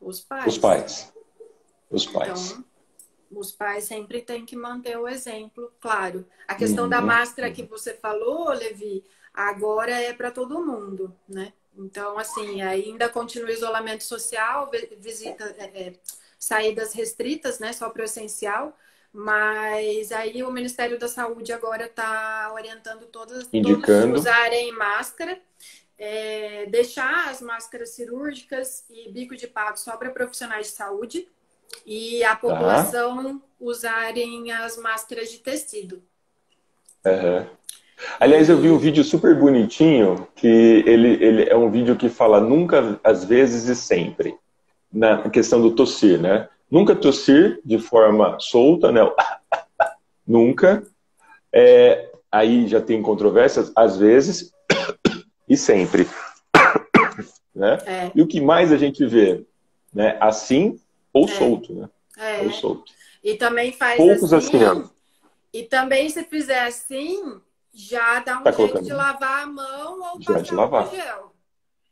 Os pais. Os pais. Os pais. Então, os pais sempre têm que manter o exemplo, claro. A questão uhum. da máscara que você falou, Levi, agora é para todo mundo, né? Então, assim, ainda continua o isolamento social, visita, é, é, saídas restritas, né? Só para o essencial. Mas aí o Ministério da Saúde agora está orientando todas, Indicando. todos usarem máscara, é, deixar as máscaras cirúrgicas e bico de pato só para profissionais de saúde e a tá. população tá. usarem as máscaras de tecido. Uhum. Aliás, eu vi um vídeo super bonitinho que ele, ele é um vídeo que fala nunca, às vezes e sempre na questão do tossir, né? Nunca tossir de forma solta, né? [LAUGHS] Nunca. É, aí já tem controvérsias, às vezes [COUGHS] e sempre. [COUGHS] né? É. E o que mais a gente vê? Né? Assim ou é. solto, né? É. Ou solto. E também faz Poucos assim. assim e também se fizer assim, já dá um tá jeito de lavar a mão ou já passar lavar. gel.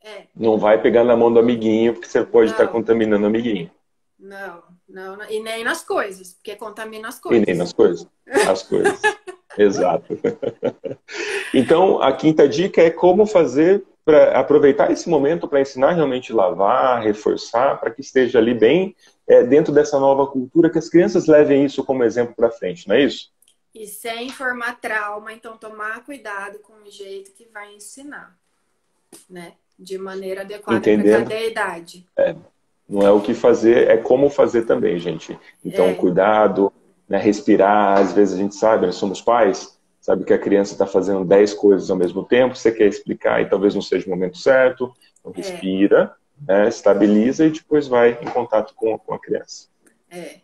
É. Não vai pegar na mão do amiguinho, porque você pode estar contaminando o amiguinho. Não, não, e nem nas coisas, porque contamina as coisas. E nem nas coisas. As coisas. [LAUGHS] Exato. [LAUGHS] então, a quinta dica é como fazer para aproveitar esse momento para ensinar realmente lavar, reforçar, para que esteja ali bem é, dentro dessa nova cultura, que as crianças levem isso como exemplo para frente, não é isso? E sem formar trauma, então tomar cuidado com o jeito que vai ensinar, né? De maneira adequada para cada idade. É. Não é o que fazer, é como fazer também, gente. Então, é. cuidado, né, respirar. Às vezes a gente sabe, nós somos pais, sabe que a criança está fazendo 10 coisas ao mesmo tempo, você quer explicar e talvez não seja o momento certo. Então, é. respira, é. né, estabiliza e depois vai em contato com, com a criança. É.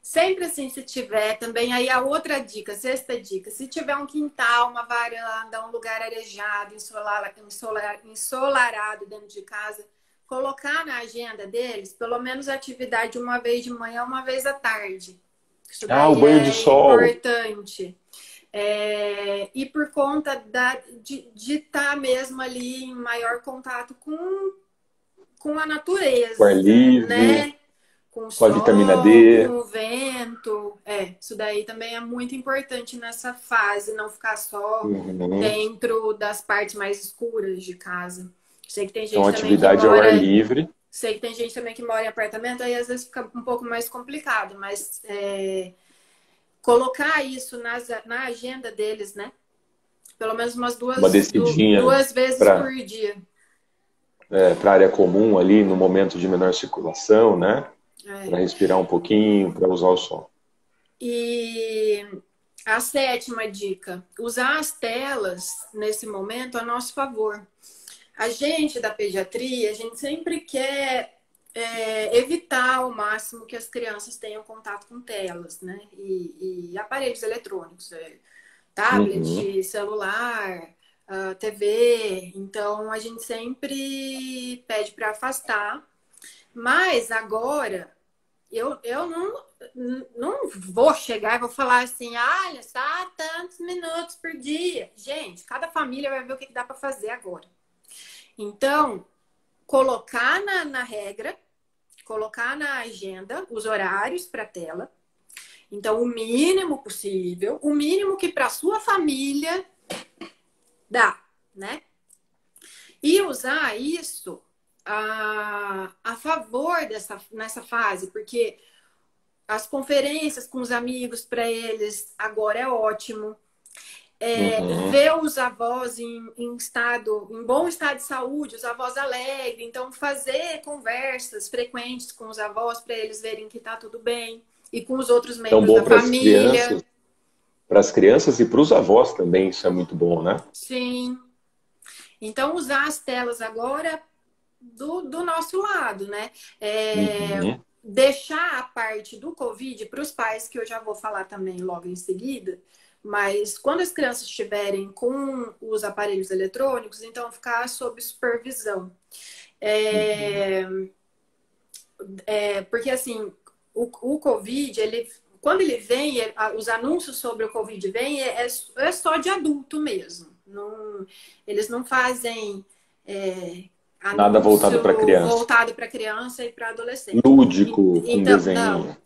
Sempre assim, se tiver também, aí a outra dica, sexta dica, se tiver um quintal, uma varanda, um lugar arejado, ensolar, ensolar, ensolarado dentro de casa, colocar na agenda deles pelo menos atividade uma vez de manhã, uma vez à tarde. Isso ah, o banho é de sol. importante. É, e por conta da, de estar tá mesmo ali em maior contato com, com a natureza. Com ar livre, né? com, com sol, a vitamina D. Com o vento. É, isso daí também é muito importante nessa fase, não ficar só uhum. dentro das partes mais escuras de casa. Sei que tem gente então, atividade mora, ao ar livre. Sei que tem gente também que mora em apartamento, aí às vezes fica um pouco mais complicado, mas é, colocar isso nas, na agenda deles, né? Pelo menos umas duas, Uma duas vezes pra, por dia. É, para área comum ali, no momento de menor circulação, né? É. Para respirar um pouquinho, para usar o sol. E a sétima dica: usar as telas nesse momento a nosso favor a gente da pediatria, a gente sempre quer é, evitar ao máximo que as crianças tenham contato com telas, né? E, e aparelhos eletrônicos, é, tablet, uhum. celular, uh, TV. Então a gente sempre pede para afastar. Mas agora eu, eu não, não vou chegar e vou falar assim, olha, só tantos minutos por dia. Gente, cada família vai ver o que dá para fazer agora. Então, colocar na, na regra, colocar na agenda os horários para tela. Então, o mínimo possível, o mínimo que para sua família dá, né? E usar isso a, a favor dessa nessa fase, porque as conferências com os amigos para eles agora é ótimo. É, uhum. Ver os avós em, em, estado, em bom estado de saúde, os avós alegres, então fazer conversas frequentes com os avós para eles verem que está tudo bem e com os outros membros então, da família. Para as crianças e para os avós também, isso é muito bom, né? Sim. Então, usar as telas agora do, do nosso lado, né? É, uhum. Deixar a parte do Covid para os pais, que eu já vou falar também logo em seguida, mas quando as crianças estiverem com os aparelhos eletrônicos, então ficar sob supervisão. É, uhum. é, porque assim, o, o Covid, ele, quando ele vem, os anúncios sobre o Covid vêm, é, é só de adulto mesmo. Não, eles não fazem é, Nada voltado para criança. Voltado para criança e para adolescente. Lúdico, então, desenho. Não.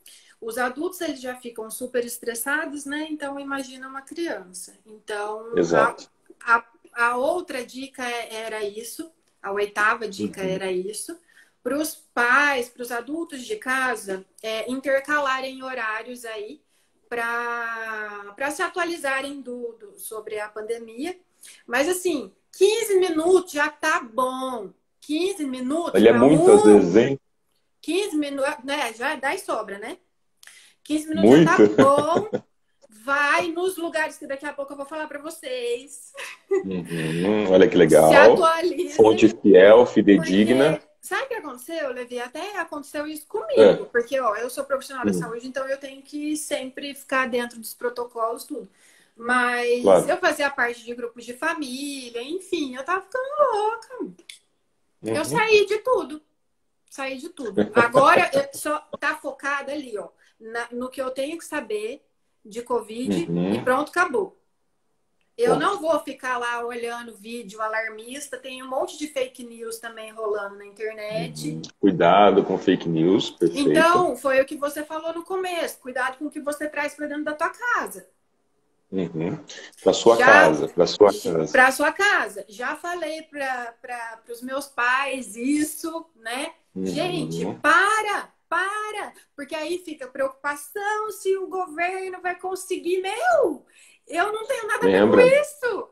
Os adultos eles já ficam super estressados, né? Então imagina uma criança. Então Exato. A, a, a outra dica é, era isso, a oitava dica uhum. era isso. Para os pais, para os adultos de casa, é, intercalarem horários aí para se atualizarem do, do, sobre a pandemia. Mas assim, 15 minutos já tá bom. 15 minutos. Ele é muitas um, vezes, hein? 15 minutos, né? Já dá e sobra, né? 15 minutos Muito. já tá bom. Vai nos lugares que daqui a pouco eu vou falar para vocês. Uhum, olha que legal. Se atualize. Fonte fiel, fidedigna. Porque, sabe o que aconteceu, Levi? Até aconteceu isso comigo. É. Porque, ó, eu sou profissional da uhum. saúde, então eu tenho que sempre ficar dentro dos protocolos, tudo. Mas claro. eu fazia parte de grupos de família, enfim, eu tava ficando louca. Uhum. Eu saí de tudo. Saí de tudo. Agora eu só tá focada ali, ó, na, no que eu tenho que saber de Covid uhum. e pronto, acabou. Eu não vou ficar lá olhando vídeo alarmista, tem um monte de fake news também rolando na internet. Uhum. Cuidado com fake news, perfeito. Então, foi o que você falou no começo, cuidado com o que você traz para dentro da tua casa. Uhum. Para sua já, casa, para sua casa. Para sua casa. Já falei para os meus pais isso, né? Uhum. Gente, para, para, porque aí fica preocupação se o governo vai conseguir. Meu, eu não tenho nada Lembra? a ver com isso.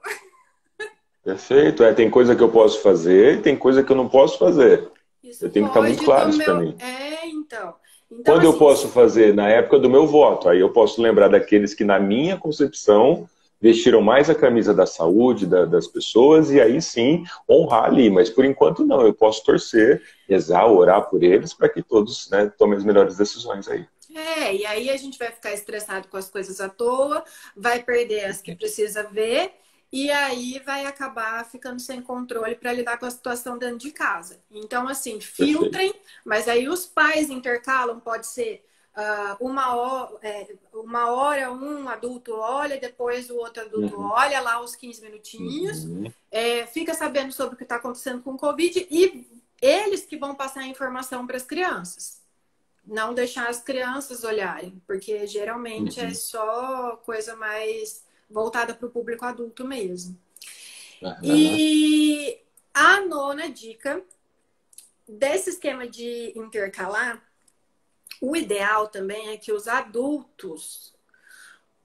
Perfeito. É, tem coisa que eu posso fazer e tem coisa que eu não posso fazer. Isso eu tenho que estar muito claro isso para mim. É, então. Então, Quando assim, eu posso fazer na época do meu voto, aí eu posso lembrar daqueles que, na minha concepção, vestiram mais a camisa da saúde da, das pessoas e aí sim honrar ali. Mas por enquanto não, eu posso torcer, rezar, orar por eles para que todos né, tomem as melhores decisões aí. É, e aí a gente vai ficar estressado com as coisas à toa, vai perder as que precisa ver e aí vai acabar ficando sem controle para lidar com a situação dentro de casa. Então, assim, filtrem, Perfeito. mas aí os pais intercalam, pode ser uma, hora, é, uma hora um adulto olha, depois o outro adulto uhum. olha lá os 15 minutinhos, uhum. é, fica sabendo sobre o que está acontecendo com o Covid e eles que vão passar a informação para as crianças. Não deixar as crianças olharem, porque geralmente é uhum. é só coisa mais voltada para o público adulto mesmo. Uhum. E a nona dica desse esquema de intercalar, o ideal também é que os adultos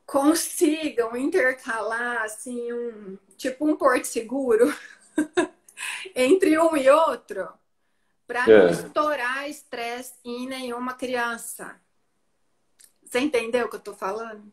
consigam intercalar assim um tipo um porto seguro [LAUGHS] entre um e outro para é. não estourar estresse em nenhuma criança. Você entendeu o que eu estou falando?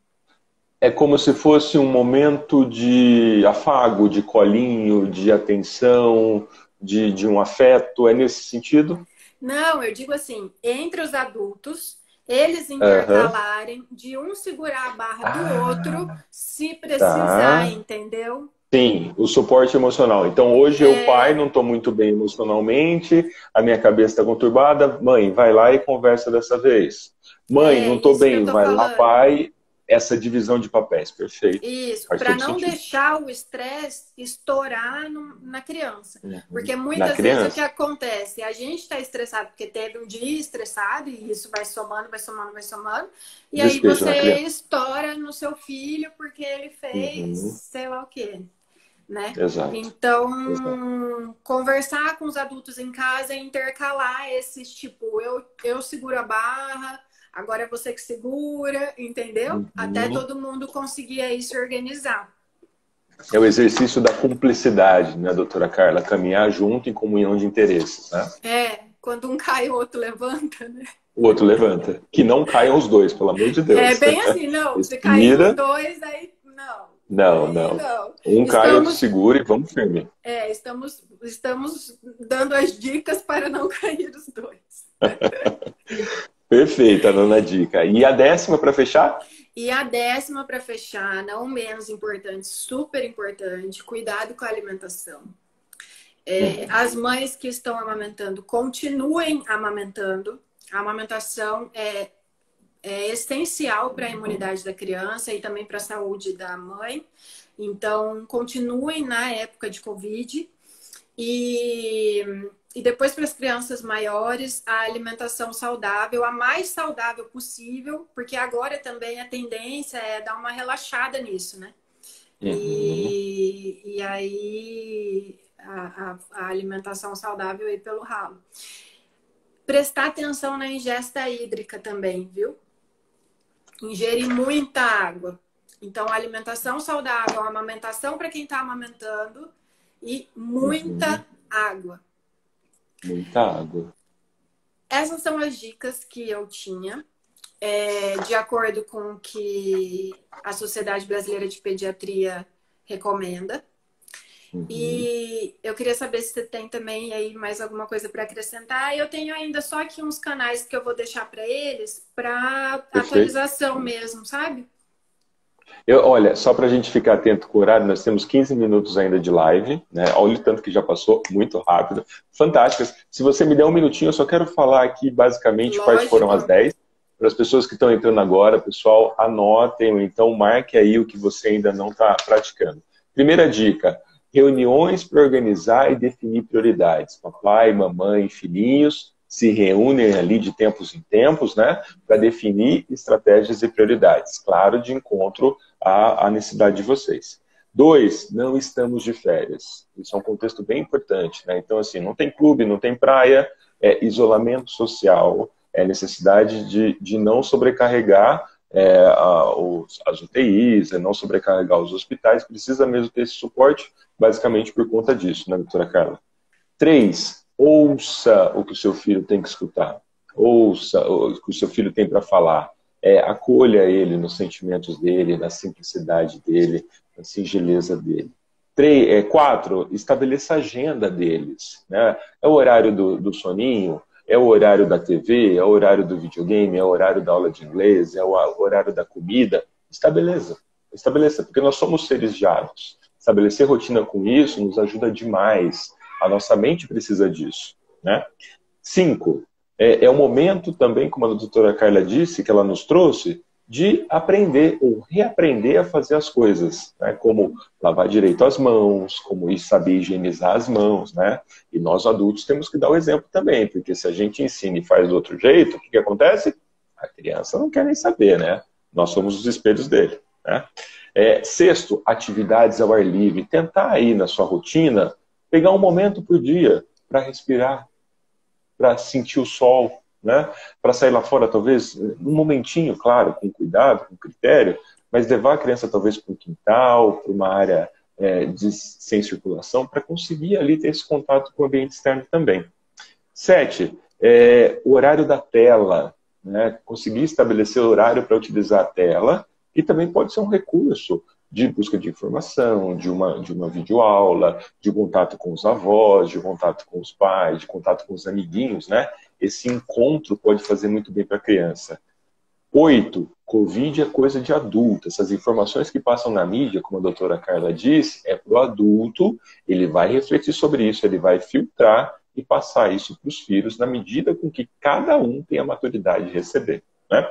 é como se fosse um momento de afago, de colinho, de atenção, de, de um afeto. É nesse sentido? Não, eu digo assim, entre os adultos, eles intercalarem uhum. de um segurar a barra do ah, outro, se precisar, tá. entendeu? Sim, o suporte emocional. Então, hoje é... eu, pai, não estou muito bem emocionalmente, a minha cabeça está conturbada. Mãe, vai lá e conversa dessa vez. Mãe, é, não estou bem, vai falando. lá, pai, essa divisão de papéis, perfeito. Isso, para não sentido. deixar o estresse estourar no, na criança. Uhum. Porque muitas vezes criança. o que acontece? A gente está estressado porque teve um dia estressado e isso vai somando, vai somando, vai somando. E aí você estoura no seu filho porque ele fez uhum. sei lá o quê. né? Exato. Então, Exato. conversar com os adultos em casa e intercalar esses tipo, eu, eu seguro a barra, agora é você que segura, entendeu? Uhum. Até todo mundo conseguir aí se organizar. É o exercício da cumplicidade, né, doutora Carla? Caminhar junto em comunhão de interesses, né? É, quando um cai, o outro levanta, né? O outro levanta. Que não caiam os dois, pelo amor de Deus. É bem assim, não. [LAUGHS] Se cair os dois, aí não. Não, não. não. Um estamos... cai, outro segura e vamos firme. É, estamos, estamos dando as dicas para não [LAUGHS] cair os dois. [LAUGHS] Perfeito, a nona dica. E a décima para fechar? E a décima para fechar, não menos importante, super importante, cuidado com a alimentação. É, uhum. as mães que estão amamentando, continuem amamentando. A amamentação é, é essencial para a imunidade da criança e também para a saúde da mãe. Então, continuem na época de Covid. E, e depois, para as crianças maiores, a alimentação saudável, a mais saudável possível, porque agora também a tendência é dar uma relaxada nisso, né? Uhum. E, e aí a, a, a alimentação saudável aí pelo ralo. Prestar atenção na ingesta hídrica também, viu? Ingerir muita água. Então, alimentação saudável, amamentação para quem está amamentando e muita uhum. água. Muita água. Essas são as dicas que eu tinha, é, de acordo com o que a Sociedade Brasileira de Pediatria recomenda. Uhum. E eu queria saber se você tem também aí mais alguma coisa para acrescentar. Eu tenho ainda só aqui uns canais que eu vou deixar para eles para atualização mesmo, sabe? Eu, olha, só para a gente ficar atento com o horário, nós temos 15 minutos ainda de live, né? Olha o tanto que já passou, muito rápido. Fantásticas. Se você me der um minutinho, eu só quero falar aqui basicamente Lógico. quais foram as 10. Para as pessoas que estão entrando agora, pessoal, anotem ou então marque aí o que você ainda não está praticando. Primeira dica, reuniões para organizar e definir prioridades. Papai, mamãe, filhinhos se reúnem ali de tempos em tempos, né, para definir estratégias e prioridades. Claro, de encontro à necessidade de vocês. Dois, não estamos de férias. Isso é um contexto bem importante, né? Então, assim, não tem clube, não tem praia, é isolamento social, é necessidade de, de não sobrecarregar é, a, os, as UTIs, é não sobrecarregar os hospitais, precisa mesmo ter esse suporte, basicamente por conta disso, né, doutora Carla? Três, ouça o que o seu filho tem que escutar, ouça o que o seu filho tem para falar, é, acolha ele nos sentimentos dele, na simplicidade dele, na singeleza dele. Três, é, quatro, estabeleça a agenda deles. Né? É o horário do, do soninho, é o horário da TV, é o horário do videogame, é o horário da aula de inglês, é o horário da comida. Estabeleça. Estabeleça, porque nós somos seres de hábitos. Estabelecer rotina com isso nos ajuda demais. A nossa mente precisa disso. Né? Cinco, é, é o momento também, como a doutora Carla disse, que ela nos trouxe, de aprender ou reaprender a fazer as coisas, né? como lavar direito as mãos, como saber higienizar as mãos, né? E nós adultos temos que dar o exemplo também, porque se a gente ensina e faz do outro jeito, o que, que acontece? A criança não quer nem saber, né? Nós somos os espelhos dele, né? É, sexto, atividades ao ar livre. Tentar aí na sua rotina pegar um momento por dia para respirar, para sentir o sol, né? Para sair lá fora, talvez, um momentinho, claro, com cuidado, com critério, mas levar a criança talvez para um quintal, para uma área é, de, sem circulação, para conseguir ali ter esse contato com o ambiente externo também. Sete, é, o horário da tela, né? conseguir estabelecer o horário para utilizar a tela, e também pode ser um recurso de busca de informação, de uma, de uma videoaula, de contato com os avós, de contato com os pais, de contato com os amiguinhos, né? esse encontro pode fazer muito bem para a criança. Oito, Covid é coisa de adulto. Essas informações que passam na mídia, como a doutora Carla disse, é para o adulto, ele vai refletir sobre isso, ele vai filtrar e passar isso para os filhos na medida com que cada um tem a maturidade de receber. Né?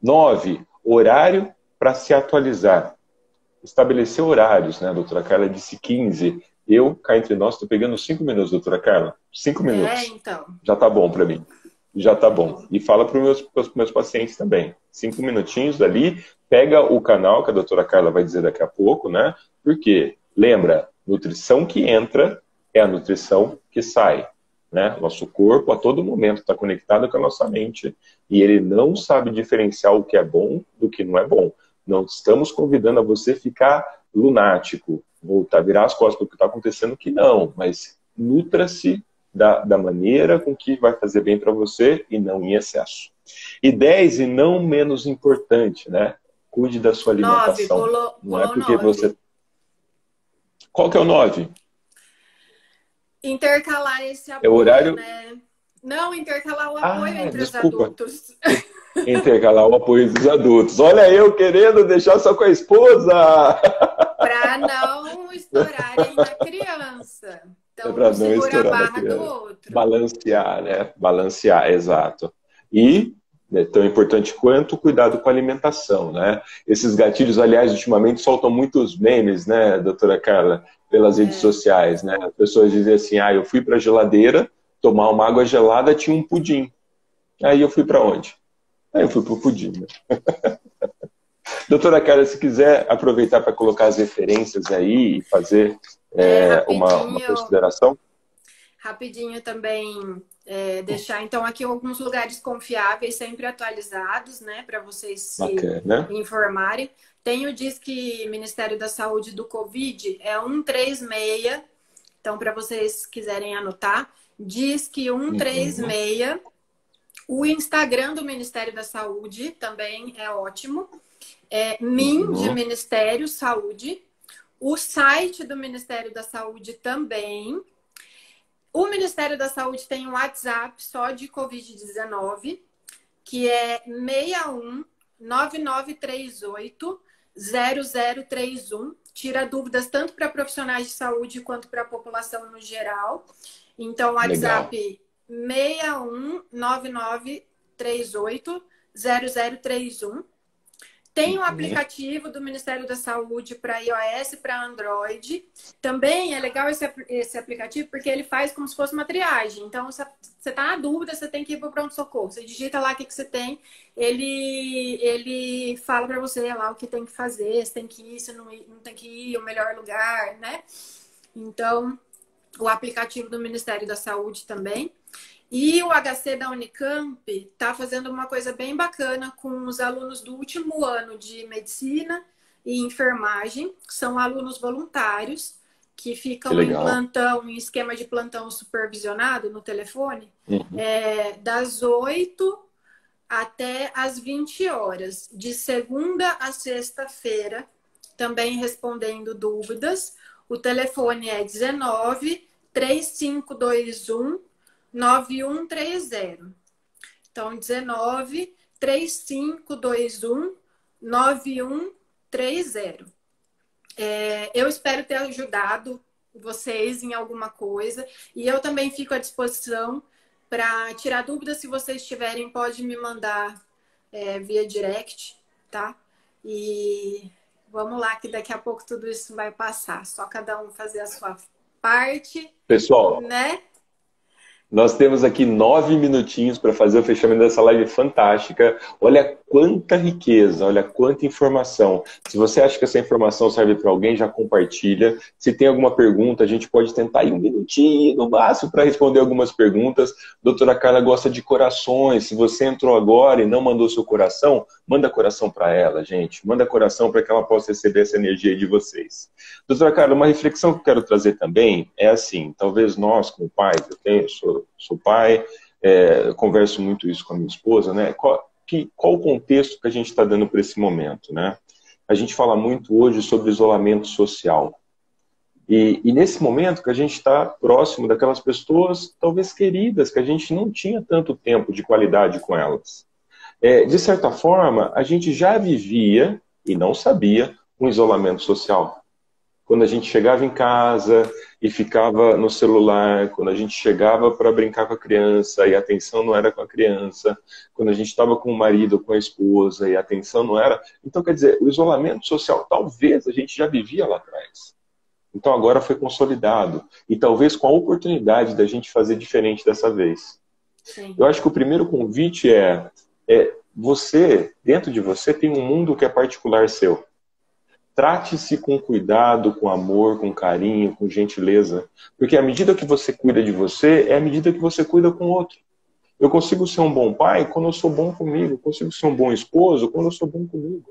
Nove, horário para se atualizar. Estabelecer horários, né? A doutora Carla disse 15. Eu, cá entre nós, estou pegando cinco minutos, doutora Carla. Cinco minutos. É, então. Já tá bom para mim. Já tá bom. E fala para os meus, meus pacientes também. Cinco minutinhos dali, pega o canal que a doutora Carla vai dizer daqui a pouco, né? Porque, lembra, Nutrição que entra é a nutrição que sai. Né? Nosso corpo a todo momento está conectado com a nossa mente e ele não sabe diferenciar o que é bom do que não é bom. Não estamos convidando a você ficar lunático, voltar, virar as costas para o que está acontecendo, que não, mas nutra-se da, da maneira com que vai fazer bem para você e não em excesso. E 10, e não menos importante, né? Cuide da sua alimentação. Nove, não é porque nove. você. Qual que é o 9? Intercalar esse apoio, é o horário... né? Não, intercalar o apoio ah, entre desculpa. os adultos. [LAUGHS] Intercalar o apoio dos adultos. Olha eu querendo deixar só com a esposa. Para não estourarem na criança. Então, é para não estourar a barra do outro. Balancear, né? Balancear, exato. E né, tão importante quanto o cuidado com a alimentação, né? Esses gatilhos, aliás, ultimamente soltam muitos memes, né, doutora Carla, pelas é. redes sociais, né? As pessoas dizem assim, ah, eu fui para a geladeira tomar uma água gelada, tinha um pudim. Aí eu fui para onde? Aí eu fui para o pudim. Né? [LAUGHS] doutora Carla, se quiser aproveitar para colocar as referências aí e fazer é, uma, uma consideração. Rapidinho também é, deixar então aqui alguns lugares confiáveis, sempre atualizados, né, para vocês se informarem. Tem o Disque Ministério da Saúde do Covid, é 136. Então, para vocês quiserem anotar, Disque 136. Uhum. O Instagram do Ministério da Saúde também é ótimo. É MIN uhum. de Ministério Saúde. O site do Ministério da Saúde também. O Ministério da Saúde tem um WhatsApp só de Covid-19, que é 61 9938 0031. Tira dúvidas tanto para profissionais de saúde quanto para a população no geral. Então, WhatsApp 619938 0031. Tem um uhum. aplicativo do Ministério da Saúde para iOS e para Android. Também é legal esse, esse aplicativo porque ele faz como se fosse uma triagem. Então, você está na dúvida, você tem que ir para o pronto-socorro. Você digita lá o que, que você tem, ele, ele fala para você lá o que tem que fazer, se tem que ir, se não, não tem que ir, o melhor lugar, né? Então, o aplicativo do Ministério da Saúde também. E o HC da Unicamp está fazendo uma coisa bem bacana com os alunos do último ano de medicina e enfermagem, são alunos voluntários que ficam que em plantão, em esquema de plantão supervisionado no telefone, uhum. é, das 8 até as 20 horas, de segunda a sexta-feira, também respondendo dúvidas. O telefone é 19 3521 9130. Então, 19 3521 9130. É, eu espero ter ajudado vocês em alguma coisa e eu também fico à disposição para tirar dúvidas. Se vocês tiverem, pode me mandar é, via direct, tá? E vamos lá, que daqui a pouco tudo isso vai passar. Só cada um fazer a sua parte. Pessoal, né? Nós temos aqui nove minutinhos para fazer o fechamento dessa live fantástica. Olha quanta riqueza, olha quanta informação. Se você acha que essa informação serve para alguém, já compartilha. Se tem alguma pergunta, a gente pode tentar ir um minutinho no máximo para responder algumas perguntas. Doutora Carla gosta de corações. Se você entrou agora e não mandou seu coração, manda coração para ela, gente. Manda coração para que ela possa receber essa energia de vocês. Doutora Carla, uma reflexão que eu quero trazer também é assim: talvez nós, como pais, eu tenho, sou sou, pai, é, converso muito isso com a minha esposa, né? Qual, que, qual o contexto que a gente está dando para esse momento, né? A gente fala muito hoje sobre isolamento social. E, e nesse momento que a gente está próximo daquelas pessoas, talvez queridas, que a gente não tinha tanto tempo de qualidade com elas. É, de certa forma, a gente já vivia e não sabia um isolamento social quando a gente chegava em casa e ficava no celular, quando a gente chegava para brincar com a criança e a atenção não era com a criança, quando a gente estava com o marido com a esposa e a atenção não era. Então, quer dizer, o isolamento social talvez a gente já vivia lá atrás. Então agora foi consolidado. E talvez com a oportunidade da gente fazer diferente dessa vez. Sim. Eu acho que o primeiro convite é, é você, dentro de você, tem um mundo que é particular seu. Trate-se com cuidado, com amor, com carinho, com gentileza. Porque à medida que você cuida de você, é à medida que você cuida com o outro. Eu consigo ser um bom pai quando eu sou bom comigo. Eu consigo ser um bom esposo quando eu sou bom comigo.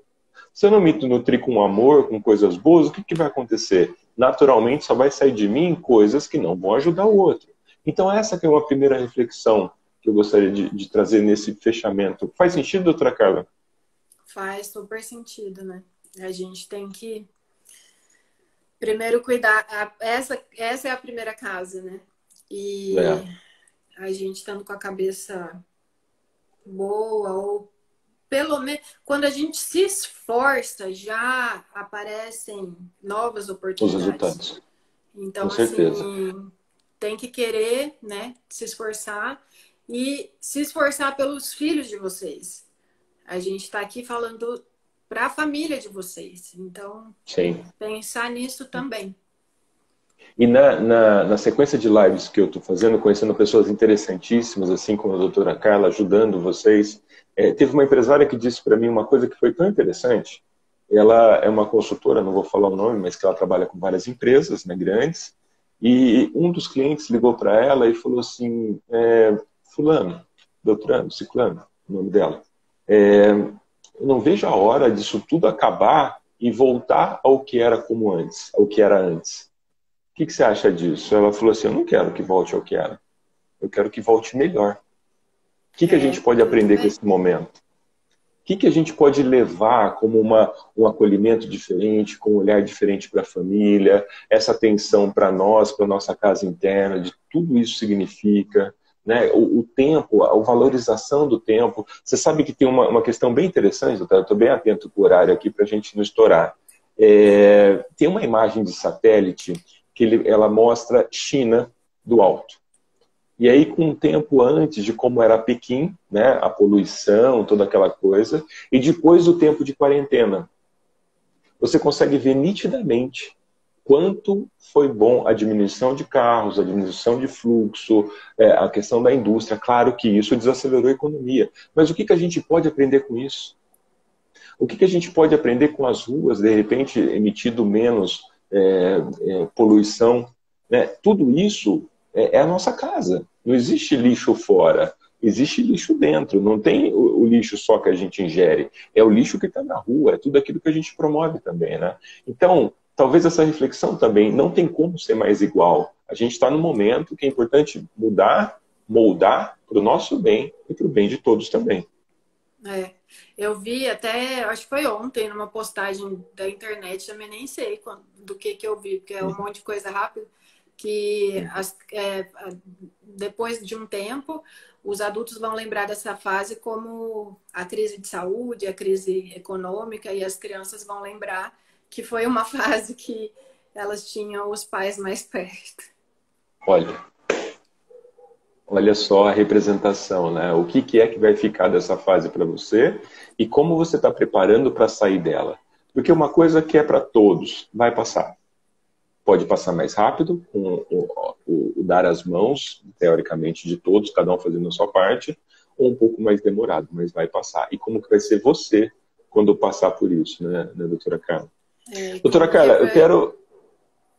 Se eu não me nutrir com amor, com coisas boas, o que, que vai acontecer? Naturalmente só vai sair de mim coisas que não vão ajudar o outro. Então essa é uma primeira reflexão que eu gostaria de, de trazer nesse fechamento. Faz sentido, doutora Carla? Faz super sentido, né? A gente tem que primeiro cuidar. Essa, essa é a primeira casa, né? E é. a gente estando com a cabeça boa, ou pelo menos quando a gente se esforça, já aparecem novas oportunidades. Os resultados. Então, com assim, tem que querer, né? Se esforçar e se esforçar pelos filhos de vocês. A gente está aqui falando para a família de vocês. Então, Sim. pensar nisso também. E na, na, na, sequência de lives que eu estou fazendo, conhecendo pessoas interessantíssimas, assim como a doutora Carla, ajudando vocês, é, teve uma empresária que disse para mim uma coisa que foi tão interessante. Ela é uma consultora, não vou falar o nome, mas que ela trabalha com várias empresas né, grandes. E um dos clientes ligou para ela e falou assim: é, Fulano, doutorando, Ciclano, o nome dela. É, eu não vejo a hora disso tudo acabar e voltar ao que era como antes, ao que era antes. O que, que você acha disso? Ela falou assim: Eu não quero que volte ao que era. Eu quero que volte melhor. O que, que a é, gente pode aprender com esse momento? O que, que a gente pode levar como uma, um acolhimento diferente, com um olhar diferente para a família, essa atenção para nós, para nossa casa interna, de tudo isso significa? Né? O, o, tempo, a valorização do tempo. Você sabe que tem uma, uma questão bem interessante, eu estou bem atento com o horário aqui para a gente não estourar. É, tem uma imagem de satélite que ele, ela mostra China do alto. E aí, com um tempo antes de como era Pequim, né, a poluição, toda aquela coisa, e depois o tempo de quarentena. Você consegue ver nitidamente quanto foi bom a diminuição de carros, a diminuição de fluxo, é, a questão da indústria. Claro que isso desacelerou a economia. Mas o que, que a gente pode aprender com isso? O que, que a gente pode aprender com as ruas, de repente, emitindo menos é, é, poluição? Né? Tudo isso é, é, a nossa casa. Não existe lixo fora. Existe lixo dentro, não tem o, o lixo só que a gente ingere, é o lixo que está na rua, é tudo aquilo que a gente promove também, né? Então, talvez essa reflexão também não tem como ser mais igual. A gente está no momento que é importante mudar, moldar para o nosso bem e para o bem de todos também. É, eu vi até, acho que foi ontem, numa postagem da internet, também nem sei quando, do que que eu vi, porque é um uhum. monte de coisa rápida, que as, é, depois de um tempo, os adultos vão lembrar dessa fase como a crise de saúde, a crise econômica, e as crianças vão lembrar que foi uma [LAUGHS] fase que elas tinham os pais mais perto. Olha, olha só a representação, né? O que, que é que vai ficar dessa fase para você e como você está preparando para sair dela. Porque uma coisa que é para todos vai passar. Pode passar mais rápido, com o, o, o, dar as mãos, teoricamente, de todos, cada um fazendo a sua parte, ou um pouco mais demorado, mas vai passar. E como que vai ser você quando passar por isso, né, né doutora Carla? É, Doutora Carla, eu quero,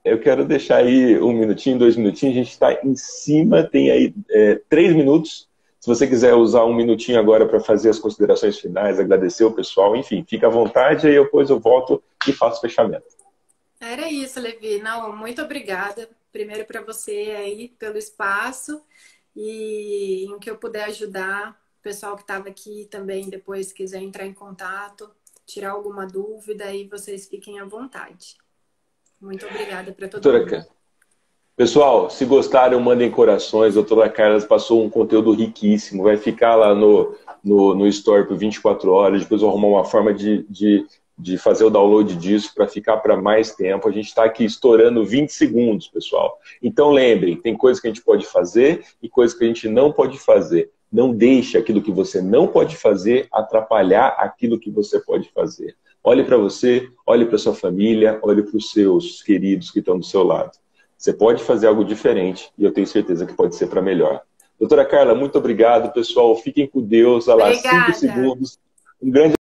eu quero deixar aí um minutinho, dois minutinhos. A gente está em cima, tem aí é, três minutos. Se você quiser usar um minutinho agora para fazer as considerações finais, agradecer o pessoal, enfim, fica à vontade, aí depois eu volto e faço fechamento. Era isso, Levi. Não, muito obrigada. Primeiro para você aí pelo espaço e em que eu puder ajudar o pessoal que estava aqui também depois quiser entrar em contato tirar alguma dúvida aí vocês fiquem à vontade. Muito obrigada para todo Doutora mundo. Pessoal, se gostaram, mandem corações. A doutora Carla passou um conteúdo riquíssimo. Vai ficar lá no, no, no Store por 24 horas. Depois eu vou arrumar uma forma de, de, de fazer o download disso para ficar para mais tempo. A gente está aqui estourando 20 segundos, pessoal. Então lembrem, tem coisas que a gente pode fazer e coisas que a gente não pode fazer. Não deixe aquilo que você não pode fazer atrapalhar aquilo que você pode fazer. Olhe para você, olhe para sua família, olhe para os seus queridos que estão do seu lado. Você pode fazer algo diferente e eu tenho certeza que pode ser para melhor. Doutora Carla, muito obrigado, pessoal. Fiquem com Deus. Olha lá, cinco segundos. Um grande